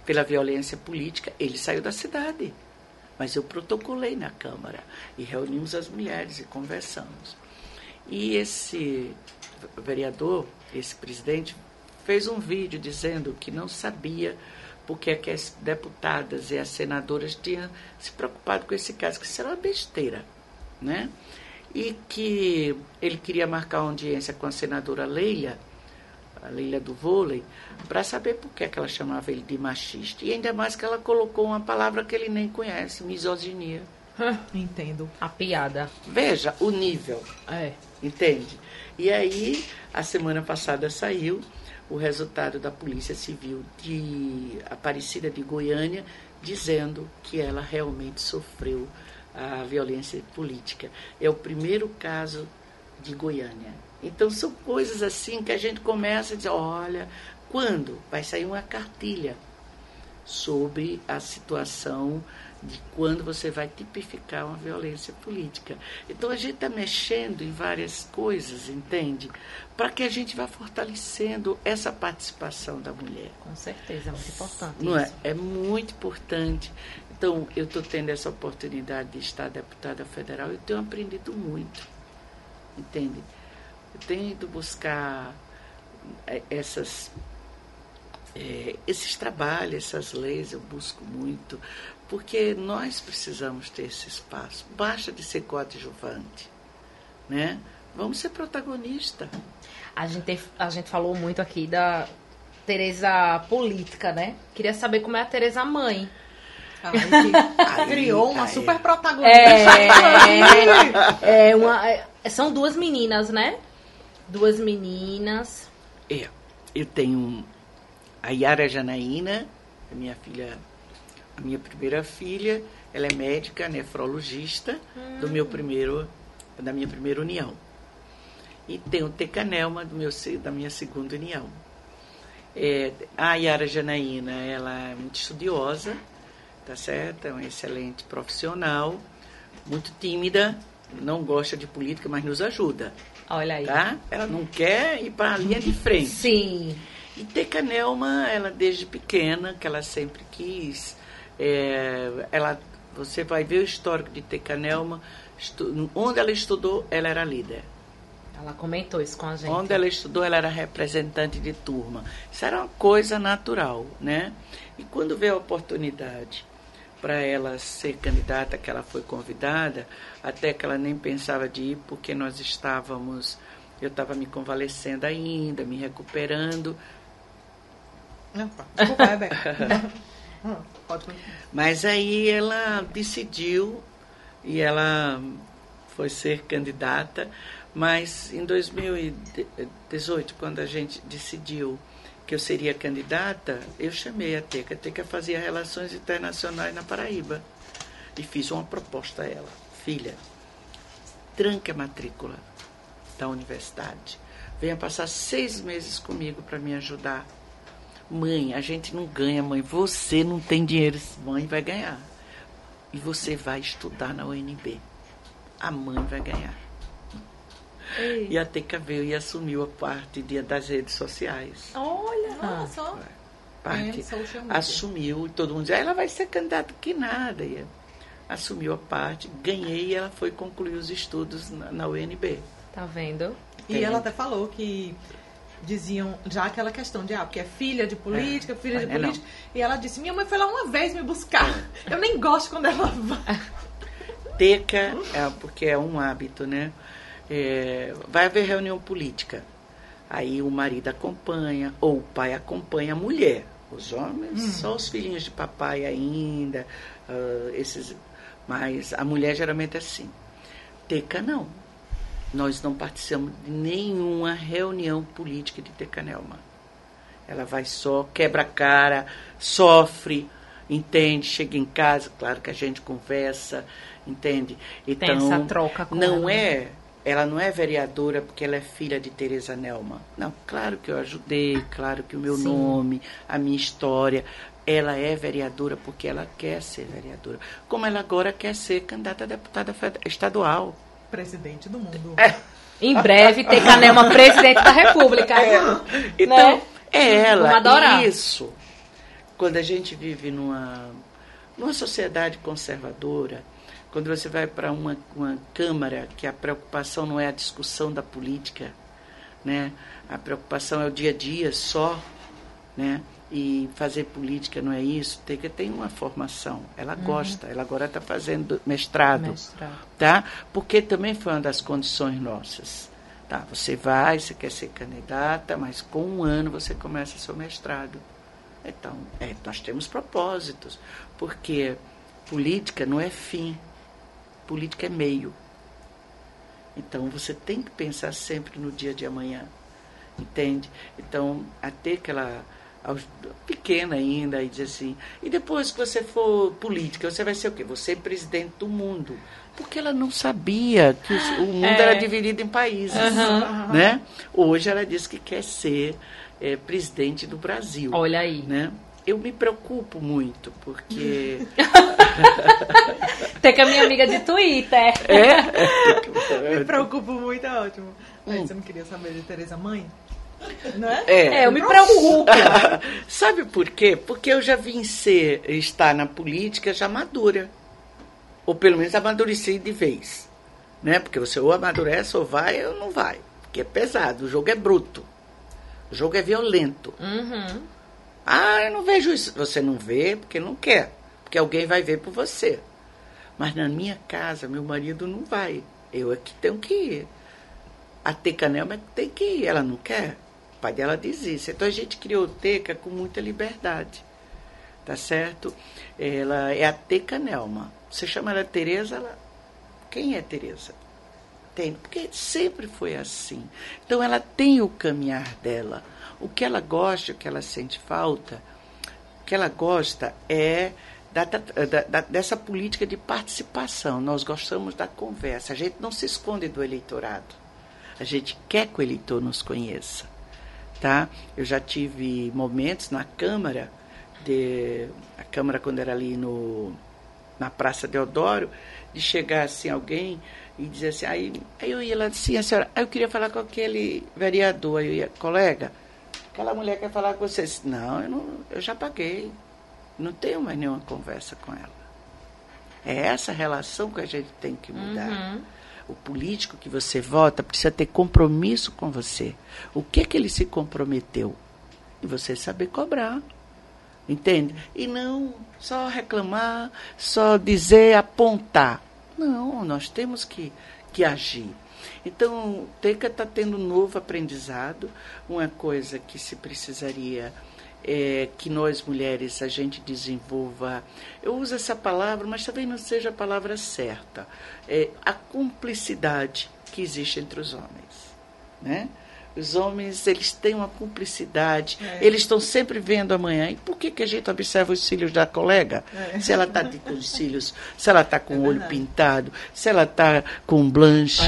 pela violência política, ele saiu da cidade. Mas eu protocolei na Câmara e reunimos as mulheres e conversamos. E esse vereador, esse presidente, fez um vídeo dizendo que não sabia porque é que as deputadas e as senadoras tinham se preocupado com esse caso, que isso era uma besteira, né? E que ele queria marcar uma audiência com a senadora Leila, a Leila do vôlei, para saber por que, que ela chamava ele de machista. E ainda mais que ela colocou uma palavra que ele nem conhece, misoginia. Entendo. A piada. Veja o nível. É. Entende? E aí, a semana passada saiu o resultado da Polícia Civil de Aparecida de Goiânia, dizendo que ela realmente sofreu a violência política. É o primeiro caso de Goiânia. Então são coisas assim que a gente começa a dizer, olha, quando vai sair uma cartilha sobre a situação de quando você vai tipificar uma violência política. Então a gente está mexendo em várias coisas, entende? Para que a gente vá fortalecendo essa participação da mulher. Com certeza, é muito importante. Não isso. é? É muito importante. Então, eu estou tendo essa oportunidade de estar deputada federal, eu tenho aprendido muito, entende? Eu tenho ido buscar é, essas, é, esses trabalhos, essas leis, eu busco muito, porque nós precisamos ter esse espaço. Basta de ser coadjuvante, né? Vamos ser protagonista. A gente, a gente falou muito aqui da Tereza política, né? Queria saber como é a Tereza mãe. Ai, que criou uma aí. super protagonista. É, é uma, é, são duas meninas, né? Duas meninas. É, eu tenho a Yara Janaína, a minha filha, a minha primeira filha, ela é médica, nefrologista do meu primeiro, da minha primeira união. E tem o Tecanelma do meu, da minha segunda união. É, a Yara Janaína, ela é muito estudiosa, tá certo? É uma excelente profissional, muito tímida, não gosta de política, mas nos ajuda, Olha aí. tá? Ela não quer ir para a linha de frente. Sim. E Tecanelma, ela desde pequena, que ela sempre quis, é, ela, você vai ver o histórico de Tecanelma, estu, onde ela estudou, ela era líder. Ela comentou isso com a gente. Onde ela estudou, ela era representante de turma. Isso era uma coisa natural, né? E quando veio a oportunidade para ela ser candidata, que ela foi convidada, até que ela nem pensava de ir, porque nós estávamos, eu estava me convalescendo ainda, me recuperando, Opa, Desculpa, Rebeca. Mas aí ela decidiu e ela foi ser candidata, mas em 2018, quando a gente decidiu que eu seria candidata, eu chamei a Teca. A Teca fazia relações internacionais na Paraíba e fiz uma proposta a ela. Filha, tranque a matrícula da universidade. Venha passar seis meses comigo para me ajudar. Mãe, a gente não ganha, mãe. Você não tem dinheiro, mãe vai ganhar. E você vai estudar na UNB. A mãe vai ganhar. E a Teca veio e assumiu a parte de, das redes sociais. Olha. Olha só. Parte, É, assumiu, e todo mundo dizia, "Ah, ela vai ser candidata que nada. E assumiu a parte, ganhei e ela foi concluir os estudos na, na UNB. Tá vendo? E ela até falou que diziam já aquela questão de, ah, porque é filha de política, filha de É, não. política. E ela disse, minha mãe foi lá uma vez me buscar. Eu nem gosto quando ela vai. Teca, é, porque é um hábito, né? É, vai haver reunião política. Aí o marido acompanha, ou o pai acompanha a mulher. Os homens, só os filhinhos de papai ainda, ah, esses. Mas a mulher geralmente é assim. Teca não. Nós não participamos de nenhuma reunião política de Tecanelma. Ela vai só, quebra a cara, sofre, entende, chega em casa, claro que a gente conversa, entende? Então, Tem essa troca com não ela. é, ela não é vereadora porque ela é filha de Teresa Nelma. Não, claro que eu ajudei, claro que o meu Sim. nome, a minha história, ela é vereadora porque ela quer ser vereadora. Como ela agora quer ser candidata a deputada estadual. Presidente do mundo. Em breve, ter Canelma presidente da República. Então, Né? é ela. Isso. Quando a gente vive numa, numa sociedade conservadora, quando você vai para uma, uma Câmara que a preocupação não é a discussão da política, né? a preocupação é o dia a dia só, né? E fazer política não é isso, tem que ter uma formação. Ela gosta, ela agora está fazendo mestrado Mestrado. tá? Porque também foi uma das condições nossas, Tá, você vai, você quer ser candidata, mas com um ano você começa seu mestrado. Então, é, nós temos propósitos, porque política não é fim, política é meio. Então, você tem que pensar sempre no dia de amanhã, entende? Então, até aquela pequena ainda e dizer assim, e depois que você for política, você vai ser o quê? Você é presidente do mundo. Porque ela não sabia que o mundo é. era dividido em países, uhum. né? Hoje ela diz que quer ser é, presidente do Brasil. Olha aí. Né? Eu me preocupo muito, porque. Tem com a minha amiga de Twitter. É? me preocupo muito, é ótimo. Hum. Você não queria saber de Tereza Mãe? Não é? é, é eu me preocupo. Sabe por quê? Porque eu já vim ser, estar na política já madura. Ou pelo menos amadureci de vez. Né? Porque você ou amadurece ou vai ou não vai. Porque é pesado, o jogo é bruto. O jogo é violento. Uhum. Ah, eu não vejo isso. Você não vê porque não quer. Porque alguém vai ver por você. Mas na minha casa, meu marido não vai. Eu é que tenho que ir. A Teca Nelma é tem que ir. Ela não quer. O pai dela diz isso. Então a gente criou Teca com muita liberdade. Tá certo? Ela é a Teca Nelma. Você chama ela Tereza, ela. Quem é Tereza? Tem, porque sempre foi assim. Então ela tem o caminhar dela. O que ela gosta, o que ela sente falta, o que ela gosta é da, da, da, dessa política de participação. Nós gostamos da conversa. A gente não se esconde do eleitorado. A gente quer que o eleitor nos conheça. Tá? Eu já tive momentos na Câmara, de, a Câmara quando era ali no, na Praça Deodoro, de chegar assim alguém e dizer assim, aí, aí eu ia lá assim, a senhora, aí eu queria falar com aquele vereador, aí eu ia, colega, aquela mulher quer falar com você. Não, eu, não, eu já paguei. Não tenho mais nenhuma conversa com ela. É essa relação que a gente tem que mudar. Uhum. O político que você vota precisa ter compromisso com você. O que é que ele se comprometeu? E você saber cobrar. Entende? E não só reclamar, só dizer, apontar. Não, nós temos que, que agir. Então, Teca está tendo um novo aprendizado, uma coisa que se precisaria é, que nós mulheres a gente desenvolva. Eu uso essa palavra, mas talvez não seja a palavra certa. É a cumplicidade que existe entre os homens, né? Os homens, eles têm uma cumplicidade, é. eles estão sempre vendo amanhã. E por que, que a gente observa os cílios da colega? É. Se ela está com os cílios, se ela está com é o olho pintado, se ela está com blanche.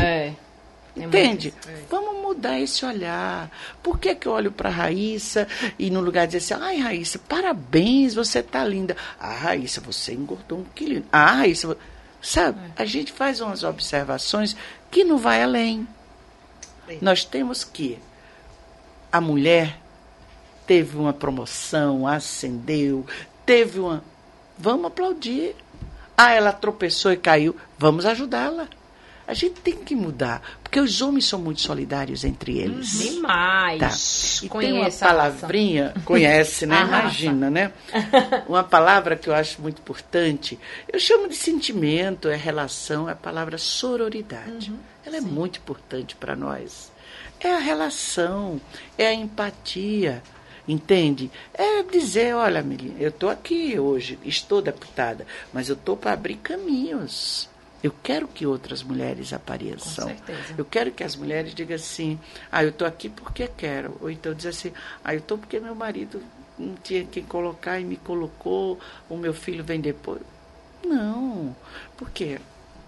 É. É Entende? Vamos mudar esse olhar. Por que, que eu olho para a Raíssa e no lugar de dizer assim, ai, Raíssa, parabéns, você está linda. Ah, Raíssa, você engordou um quilo. Ah, Raíssa, sabe? É. A gente faz umas observações que não vai além. É. Nós temos que a mulher teve uma promoção, ascendeu, teve uma. Vamos aplaudir. Ah, ela tropeçou e caiu. Vamos ajudá-la. A gente tem que mudar, porque os homens são muito solidários entre eles. Hum, demais. Tá. E tem uma palavrinha, conhece, né? Imagina, né? Uma palavra que eu acho muito importante, eu chamo de sentimento, é relação, é a palavra sororidade. Uhum, Ela é sim. muito importante para nós. É a relação, é a empatia, entende? É dizer, olha, menina, eu estou aqui hoje, estou deputada, mas eu estou para abrir caminhos eu quero que outras mulheres apareçam. Eu quero que as mulheres digam assim: ah, eu estou aqui porque quero. Ou então dizer assim: ah, eu estou porque meu marido não tinha quem colocar e me colocou, o meu filho vem depois. Não, porque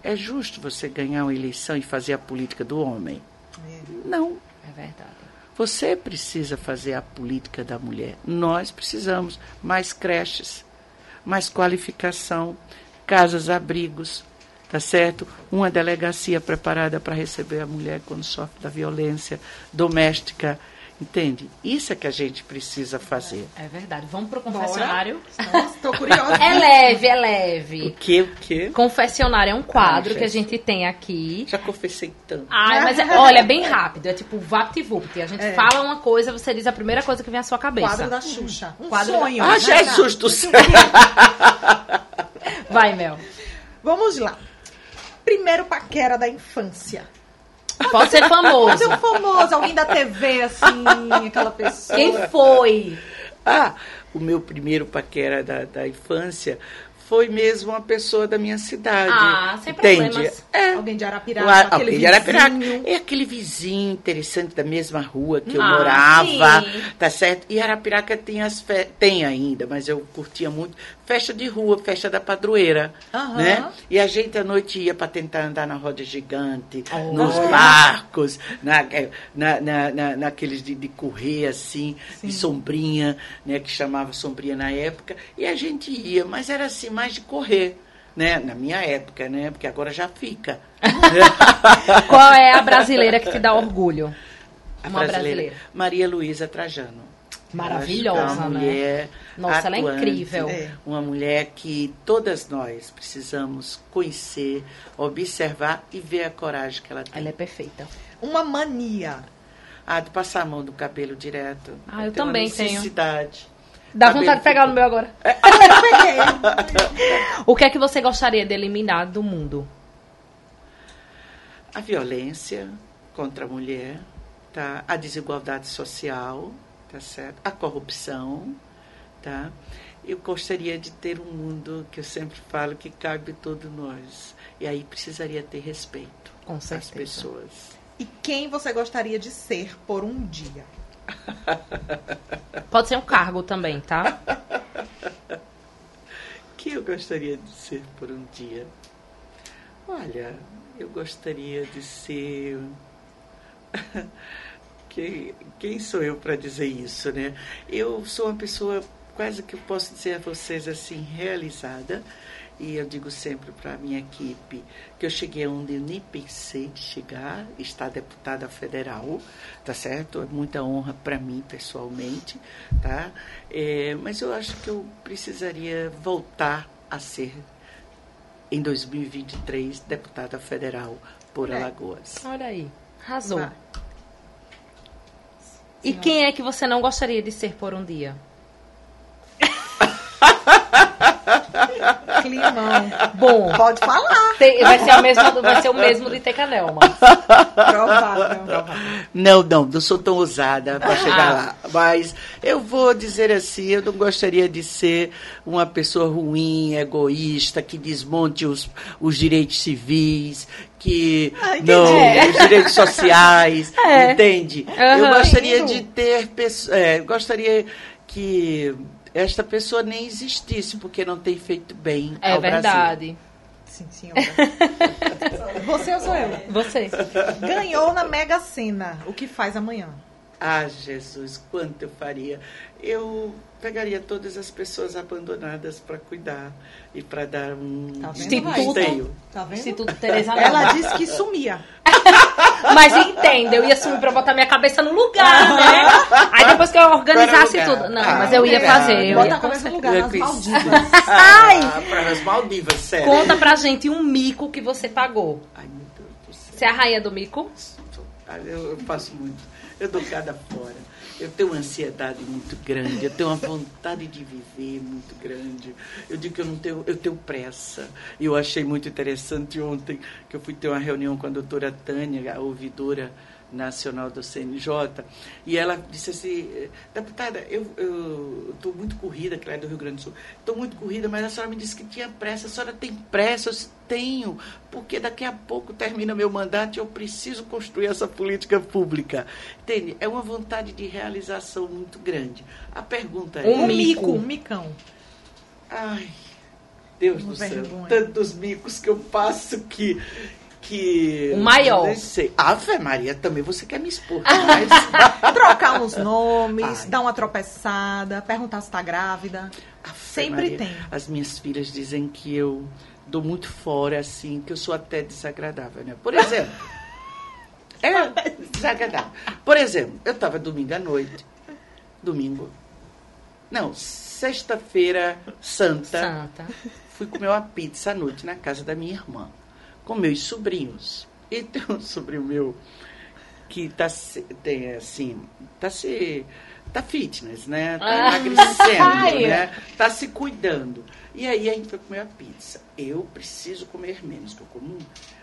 é justo você ganhar uma eleição e fazer a política do homem? É. Não. É verdade. Você precisa fazer a política da mulher. Nós precisamos mais creches, mais qualificação, casas abrigos, tá certo? Uma delegacia preparada para receber a mulher quando sofre da violência doméstica. Entende? Isso é que a gente precisa fazer. É verdade. Vamos pro confessionário. Estou curiosa. É leve, é leve. O que, o que? Confessionário é um quadro ah, que a gente tem aqui. Já confessei tanto. Ah, mas é, olha, é bem rápido. É tipo vapt-vupt. A gente é. fala uma coisa, você diz a primeira coisa que vem à sua cabeça. Quadro da Xuxa. Um quadro sonho. Da... Ah, Jesus do céu. Vai, Mel. Vamos lá primeiro paquera da infância? Pode ser famoso. Pode ser um famoso, alguém da TV, assim, aquela pessoa. Quem foi? Ah, o meu primeiro paquera da, da infância foi mesmo uma pessoa da minha cidade. Ah, sem entende? problemas. É. Alguém de Arapiraca, aquele alguém de Arapiraca. vizinho. É aquele vizinho interessante da mesma rua que eu Ah, morava, sim. tá certo? E Arapiraca tem as fe... tem ainda, mas eu curtia muito festa de rua, festa da padroeira, Aham. né? E a gente à noite ia para tentar andar na roda gigante, Oh. nos barcos, na, na, na, na- naqueles de, de correr assim, Sim. de sombrinha, né? Que chamava sombrinha na época. E a gente ia, mas era assim, mais de correr. Né? Na minha época, né? Porque agora já fica. Qual é a brasileira que te dá orgulho? A Uma brasileira. Maria Luísa Trajano. Maravilhosa, Eu é uma né? mulher Nossa, ela é atuante, incrível. É. Uma mulher que todas nós precisamos conhecer, observar e ver a coragem que ela tem. Ela é perfeita. Uma mania. Ah, de passar a mão no cabelo direto. Ah, eu tenho uma também tenho. necessidade. Dá Cabelo vontade de pegar no meu agora. Eu peguei. O que é que você gostaria de eliminar do mundo? A violência contra a mulher, tá? A desigualdade social, tá certo? A corrupção, tá? Eu gostaria de ter um mundo que eu sempre falo que cabe todo nós. E aí precisaria ter respeito Com às pessoas. E quem você gostaria de ser por um dia? Pode ser um cargo também, tá? que eu gostaria de ser por um dia? Olha, eu gostaria de ser. quem, quem sou eu para dizer isso, né? Eu sou uma pessoa, quase que eu posso dizer a vocês assim, realizada. E eu digo sempre para a minha equipe que eu cheguei onde eu nem pensei de chegar, estar deputada federal, tá certo? É muita honra para mim pessoalmente, tá? É, mas eu acho que eu precisaria voltar a ser, em 2023, deputada federal por É. Alagoas. Olha aí. Arrasou. Vai. E quem é que você não gostaria de ser por um dia? Climão. Bom, Pode falar. tem- vai, ser a mesma, vai ser o mesmo de Tecanelma. Provável. Não, não, não sou tão ousada para chegar Ah. lá. Mas eu vou dizer assim, eu não gostaria de ser uma pessoa ruim, egoísta, que desmonte os, os direitos civis, que Ah, não, É. os direitos sociais, É. entende? Aham. Eu gostaria Entendo. de ter pessoas, é, gostaria que esta pessoa nem existisse porque não tem feito bem É ao Brasil. verdade. Sim, senhora. Você ou sou eu? Você. Ganhou na Mega Sena. O que faz amanhã? Ah, Jesus, quanto eu faria. Eu pegaria todas as pessoas abandonadas para cuidar e para dar um Tá vendo, Instituto. Tá vendo? Instituto Teresa Ela disse que sumia. Mas entenda, eu ia sumir pra botar minha cabeça no lugar, né? Aí depois que eu organizasse tudo. Não, Ah, mas eu ia fazer. Eu Bota ia a cabeça no lugar, nas Maldivas. Ah, para as Maldivas, sério. Conta pra gente um mico que você pagou. Ai, meu Deus do céu. Você é a rainha do mico? Eu, eu faço muito. Eu dou cada fora. Eu tenho uma ansiedade muito grande. Eu tenho uma vontade de viver muito grande. Eu digo que eu não tenho, eu tenho pressa. E eu achei muito interessante ontem que eu fui ter uma reunião com a doutora Tânia, a ouvidora nacional do CNJ, e ela disse assim, deputada, eu estou muito corrida, que ela é do Rio Grande do Sul, estou muito corrida, mas a senhora me disse que tinha pressa, a senhora tem pressa, eu disse, tenho, porque daqui a pouco termina meu mandato e eu preciso construir essa política pública. Entende? É uma vontade de realização muito grande. A pergunta é... Um Um mico. um micão. Ai, Deus Uma do céu. vergonha. Tantos micos que eu passo que. Que O maior. Sei. Ave Maria, também você quer me expor. Mas, Trocar uns nomes, Ai. dar uma tropeçada, perguntar se tá grávida. Ave Sempre Maria, tem. As minhas filhas dizem que eu dou muito fora, assim, que eu sou até desagradável, né? Por exemplo. é desagradável. Por exemplo, eu estava domingo à noite. Domingo. Não, sexta-feira santa. Santa. fui comer uma pizza à noite na casa da minha irmã, com meus sobrinhos. E tem um sobrinho meu que tá tem assim, tá se tá fitness, né? Tá Ah. emagrecendo, né? Tá se cuidando. E aí a gente foi comer a pizza. Eu preciso comer menos, que eu como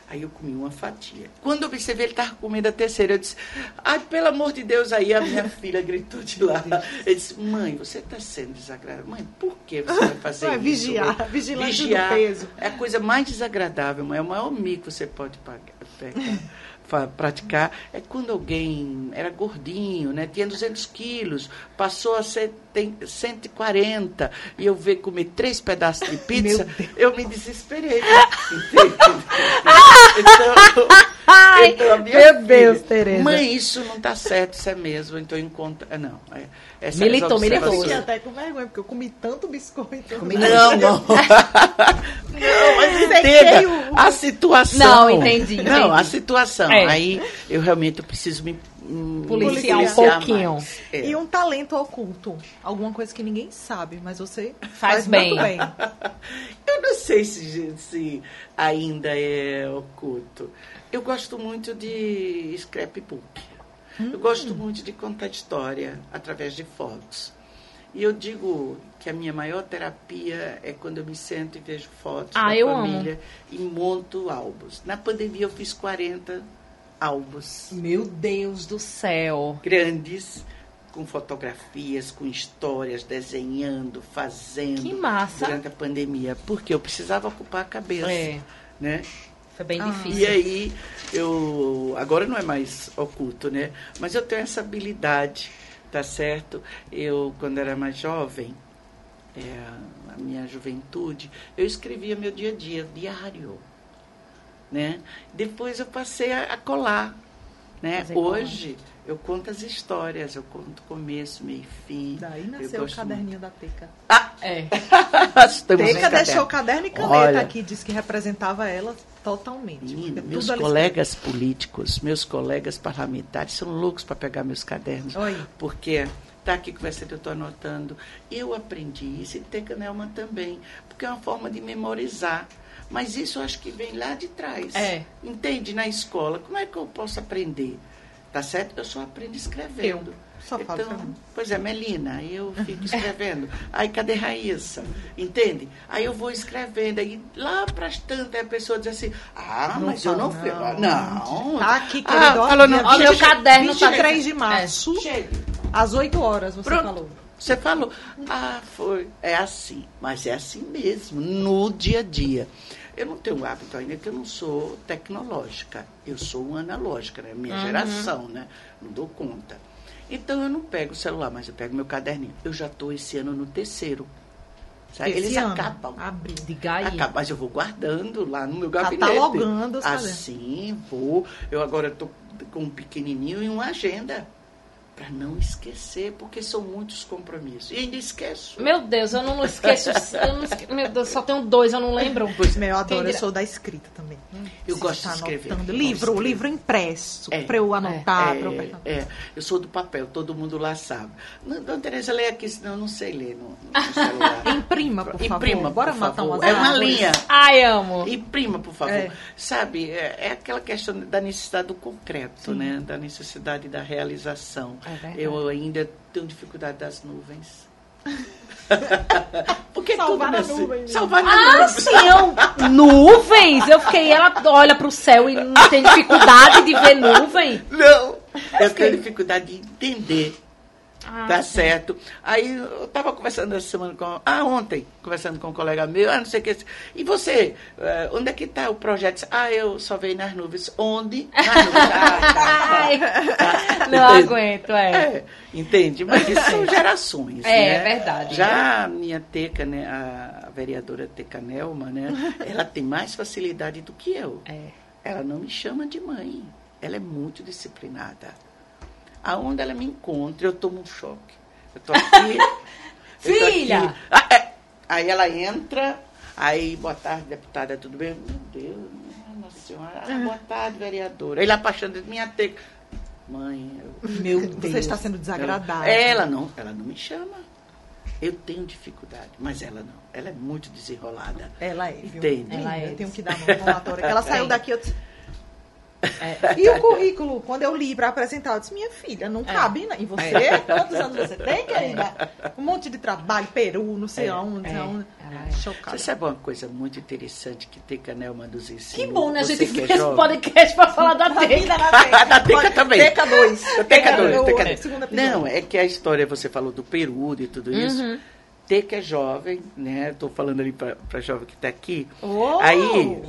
Aí eu comi uma fatia. Quando eu observei, ele estava comendo a terceira. Eu disse, ai, pelo amor de Deus, aí a minha filha gritou de lá. Eu disse, mãe, você está sendo desagradável. Mãe, por que você vai fazer Vai isso? vigiar, vigilante do peso. É a coisa mais desagradável, mãe. É o maior mico que você pode pagar, pegar, praticar. É quando alguém era gordinho, né? Tinha 200 quilos, passou a ser, tem 140, e eu ver comer três pedaços de pizza, eu me desesperei. Entende? então, Ai, então, meu filha, Deus, Tereza. Mãe, isso não está certo, isso é mesmo. Então, encontra. ah, Não, é, Militou, militou. Eu fiquei até com vergonha, porque eu comi tanto biscoito. Não, não. não, mas Sequei entenda a situação. Não, entendi, Não, entendi. a situação. É. Aí eu realmente preciso me Policiar um pouquinho. mais. É. E um talento oculto. Alguma coisa que ninguém sabe, mas você Faz faz, bem. muito bem. Eu não sei se, se ainda é oculto. Eu gosto muito de scrapbook. Eu gosto muito de contar história através de fotos. E eu digo que a minha maior terapia é quando eu me sento e vejo fotos Ah, da eu família e monto álbuns. Na pandemia eu fiz 40 álbuns Meu Deus do céu. grandes com fotografias, com histórias, desenhando, fazendo Que massa. durante a pandemia, porque eu precisava ocupar a cabeça, É, né? foi bem Ah. difícil. E aí eu agora não é mais oculto, né? Mas eu tenho essa habilidade, tá certo? Eu quando era mais jovem, é, na minha juventude, eu escrevia meu dia a dia, diário, né? Depois eu passei a, a colar, né? Fazer colar. Hoje eu conto as histórias, eu conto começo, meio e fim. Daí Eu nasceu o caderninho da Teca. É. muito. Estamos Teca deixou caderno e caneta Olha. aqui, disse que representava ela totalmente. Menina, meus ali colegas políticos, meus colegas parlamentares são loucos para pegar meus cadernos. Oi. Porque tá aqui conversando, eu estou anotando. Eu aprendi isso e Teca Nelman também, porque é uma forma de memorizar. Mas isso eu acho que vem lá de trás. É. Entende? Na escola. Como é que eu posso aprender? Tá certo? Eu só aprendo escrevendo. Eu só então. Pois é, Melina, eu fico escrevendo. Aí cadê Raíssa? Entende? Aí eu vou escrevendo. Aí lá para as tantas a pessoa diz assim: Ah, Não mas eu não fiz. não. Não. Tá aqui, Ah, querido. falou no- dia Ó, meu 20 caderno tá 23 de desse- março, Chega. às 8 horas, você Pronto. falou. Você falou, ah, foi. É assim, mas é assim mesmo, no dia a dia. Eu não tenho hábito ainda, que eu não sou tecnológica. Eu sou analógica, né? Minha geração, né? Não dou conta. Então eu não pego o celular, mas eu pego meu caderninho. Eu já estou esse ano no terceiro. Sabe? Esse Eles ano, acabam. Abril. Diga aí. Acaba, mas eu vou guardando lá no meu gabinete. Catalogando cadernos. Assim, vou. Eu agora estou com um pequenininho e uma agenda. Para não esquecer, porque são muitos compromissos. E ainda esqueço. Meu Deus, eu não esqueço. Eu não esque... Meu Deus, só tenho dois, eu não lembro. Meu, eu adoro, Quem eu sou da escrita também. Eu Você gosto tá de escrever. anotando. Eu Livro, gosto de livro impresso, É. pra eu anotar, É, pra eu é, eu sou do papel, todo mundo lá sabe. Não, Dona Tereza, lê aqui, senão eu não sei ler no, no celular. Imprima, por favor. Imprima, Bora por matar favor. umas É uma árvores. linha. Ai, amo. Imprima, por favor. É. Sabe, é, é aquela questão da necessidade do concreto, né? Da necessidade da realização. É eu ainda tenho dificuldade das nuvens. Porque Salvar tudo a nesse- nuvem, né? Salvar Ah, nuvem. sim, eu... nuvens? Eu fiquei, ela olha pro céu e não tem dificuldade de ver nuvem. Não, eu tenho dificuldade de entender. Ah, Tá certo. Aí eu estava conversando essa semana com. Ah, ontem, conversando com um colega meu, ah, não sei o que. E você, eh, onde é que está o projeto? Ah, eu só veio nas nuvens. Onde? Nas nuvens. Ah, tá, tá. Ai, Tá. não Entende? aguento, é. É, entende? Mas isso são gerações. É, né? é verdade. Já a minha Teca, né, a vereadora Teca Nelma, né, ela tem mais facilidade do que eu. É. Ela não me chama de mãe. Ela é muito disciplinada. Aonde ela me encontra, eu tomo um choque. Eu tô aqui. eu tô Filha! aqui. Ah, é. Aí ela entra, aí, boa tarde, deputada, tudo bem? Meu Deus, nossa senhora. Ah, boa tarde, vereadora. Ele apaixonado de minha teca. Mãe, eu. Meu Deus. Você está sendo desagradável. Ela não, ela não me chama. Eu tenho dificuldade, mas ela não. Ela é muito desenrolada. Ela é, viu? Entende? Ela é. Eu tenho que dar uma palmatória. Que ela saiu daqui, eu disse, É. E o currículo, quando eu li para apresentar, eu disse, minha filha, não é. cabe, né? E você? É. Quantos anos você tem, querida? Um monte de trabalho, Peru, não sei é. onde, é. onde. Chocada. Você sabe uma coisa muito interessante que Teca Nelma nos ensina? Que bom, né? A gente fez é um podcast para falar da Teca. Da, da Teca também. Teca 2. Teca 2. Não, é que a história, você falou do Peru e tudo isso. Uhum. Teca é jovem, né? Estou falando ali para a jovem que está aqui. Oh. Aí,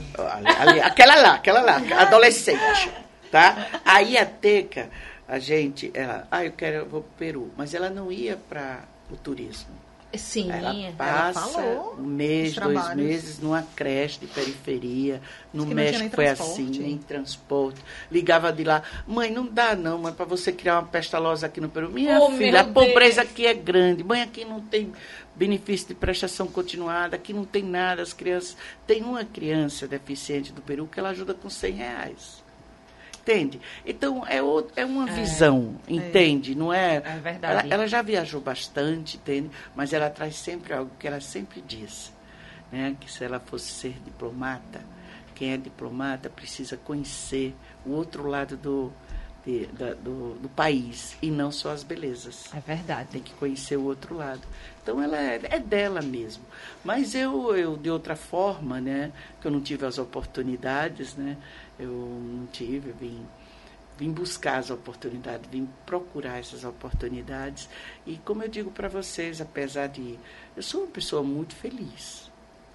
ali, aquela lá, aquela lá, adolescente, tá? Aí a Teca, a gente, ela, ah, eu quero, eu vou para o Peru, mas ela não ia para o turismo. Sim, ela passa ela um mês, dois meses numa creche de periferia. No México foi assim, em transporte. Ligava de lá, mãe, não dá não, mas para você criar uma pestalosa aqui no Peru. Minha oh, filha, a pobreza Deus. aqui é grande. Mãe, aqui não tem benefício de prestação continuada, aqui não tem nada. As crianças. Tem uma criança deficiente do Peru que ela ajuda com 100 reais. Entende? Então, é, o, é uma é, visão, é. entende? Não é. É verdade. Ela, ela, já viajou bastante, entende? Mas ela traz sempre algo que ela sempre diz. Né? Que se ela fosse ser diplomata, quem é diplomata precisa conhecer o outro lado do, de, da, do, do, país e não só as belezas. É verdade. Tem que conhecer o outro lado. Então ela é, é, dela mesmo. Mas eu, eu, de outra forma, né, que eu não tive as oportunidades, né, eu não tive, vim, vim buscar as oportunidades, vim procurar essas oportunidades. E como eu digo para vocês, apesar de. Eu sou uma pessoa muito feliz.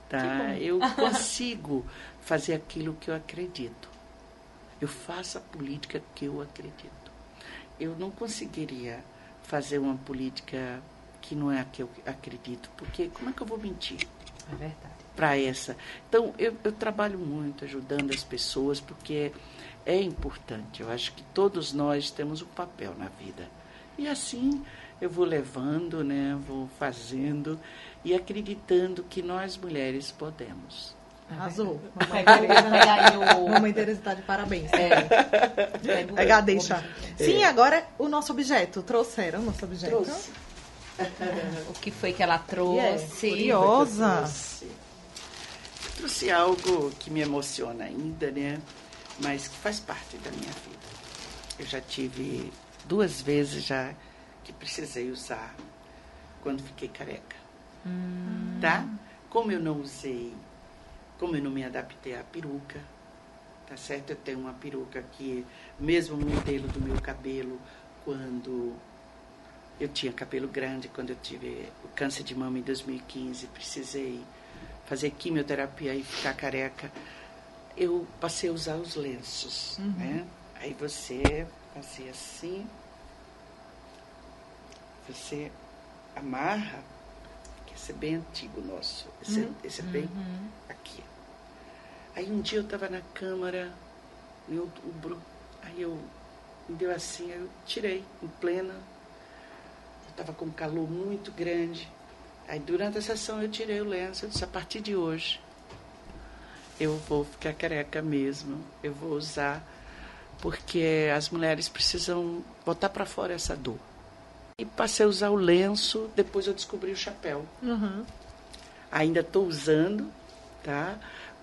Tá? Eu consigo fazer aquilo que eu acredito. Eu faço a política que eu acredito. Eu não conseguiria fazer uma política que não é a que eu acredito, porque como é que eu vou mentir? É verdade para essa. Então, eu, eu trabalho muito ajudando as pessoas, porque é importante. Eu acho que todos nós temos um papel na vida. E assim eu vou levando, né, vou fazendo e acreditando que nós mulheres podemos. Arrasou. Mamãe Tereza, Mamãe Teresa está de parabéns. É. Pegar, deixa. É. Sim, agora o nosso objeto. Trouxeram o nosso objeto? Trouxe. o que foi que ela trouxe? Yeah, curiosa trouxe algo que me emociona ainda, né? Mas que faz parte da minha vida. Eu já tive duas vezes já que precisei usar quando fiquei careca. Hum. Tá? Como eu não usei, como eu não me adaptei à peruca, tá certo? Eu tenho uma peruca que, mesmo o modelo do meu cabelo, quando eu tinha cabelo grande, quando eu tive o câncer de mama em 2015, precisei fazer quimioterapia e ficar careca, eu passei a usar os lenços, uhum. né? Aí você fazia assim, você amarra, esse é bem antigo nosso, esse, uhum. esse é bem uhum. aqui. Aí um dia eu estava na câmara, em outubro, aí eu me deu assim, eu tirei em plena, eu estava com um calor muito grande, Aí durante a sessão eu tirei o lenço, eu disse, a partir de hoje eu vou ficar careca mesmo, eu vou usar, porque as mulheres precisam botar para fora essa dor. E passei a usar o lenço, depois eu descobri o chapéu. Uhum. Ainda estou usando, tá?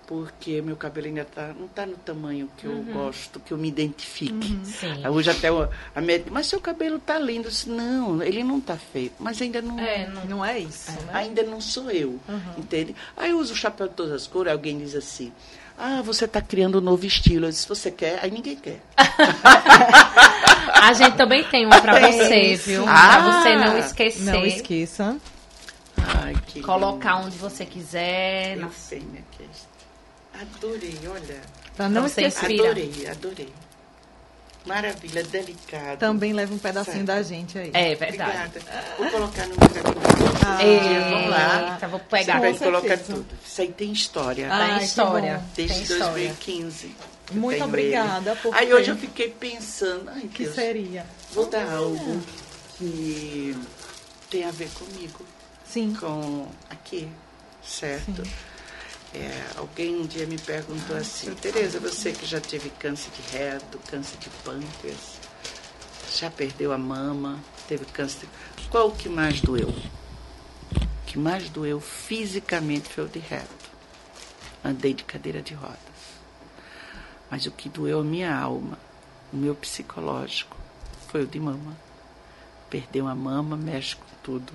porque meu cabelo ainda tá, não está no tamanho que uhum. eu gosto, que eu me identifique. Uhum. Hoje até a médica, mas seu cabelo está lindo. Disse, não, ele não está feio, mas ainda não é. Não, não é isso. É. Né? Ainda não sou eu, uhum. entende? Aí eu uso o chapéu de todas as cores, alguém diz assim, ah, você está criando um novo estilo. Eu disse, você quer? Aí ninguém quer. a gente também tem uma para você, viu? Ah, para você não esquecer. Não esqueça. Ai, Colocar lindo. onde você quiser. Eu na... sei, minha questão. Adorei, olha. Pra não Você esquecer. Adorei, adorei. Maravilha, delicado. Também leva um pedacinho certo. da gente aí. É verdade. Obrigada. Vou colocar no meu ah, é, Vamos lá. Eita, vou pegar. Você colocar tudo. Isso aí tem história. Ah, tem história. Desde tem 2015. Muito obrigada. Por aí hoje eu fiquei pensando. Ai, que Deus, seria? Vou dar algo que tem a ver comigo. Sim. Com aqui, certo? Sim. É, alguém um dia me perguntou assim, Tereza, você que já teve câncer de reto, câncer de pâncreas, já perdeu a mama, teve câncer. Qual que mais doeu? O que mais doeu fisicamente foi o de reto. Andei de cadeira de rodas. Mas o que doeu a minha alma, o meu psicológico, foi o de mama. Perdeu a mama, mexe com tudo.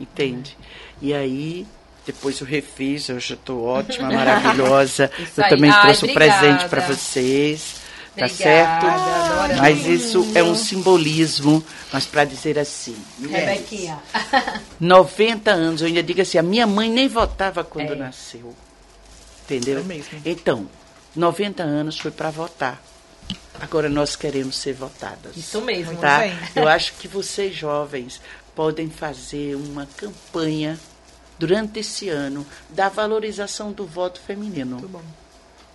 Entende? E aí, depois eu refiz, eu já estou ótima, maravilhosa. Eu aí. também Ai, trouxe um presente para vocês. Tá certo? Mas isso é um simbolismo, mas para dizer assim, Rebequinha. 90 anos, eu ainda digo assim, a minha mãe nem votava quando É. nasceu. Entendeu? É mesmo. Então, 90 anos foi para votar. Agora nós queremos ser votadas. Isso mesmo. Tá? Eu acho que vocês jovens podem fazer uma campanha durante esse ano da valorização do voto feminino. Muito bom.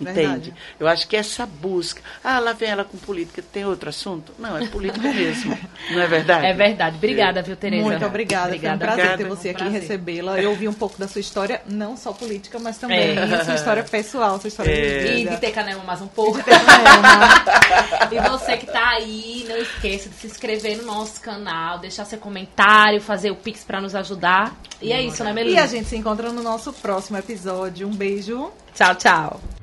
Entende? Verdade. Eu acho que essa busca. Ah, lá vem ela com política. Tem outro assunto? Não, é política mesmo. Não é verdade? É verdade. Obrigada, viu, Tereza? Muito obrigada. Foi um prazer Obrigada. ter você Um aqui recebê-la. Eu ouvi um pouco da sua história, não só política, mas também É. sua história pessoal, sua história É. de E vida. de ter canela mais um pouco. Canela. E você que tá aí, não esqueça de se inscrever no nosso canal, deixar seu comentário, fazer o Pix pra nos ajudar. E é isso, né, E Melissa? a gente se encontra no nosso próximo episódio. Um beijo. Tchau, tchau.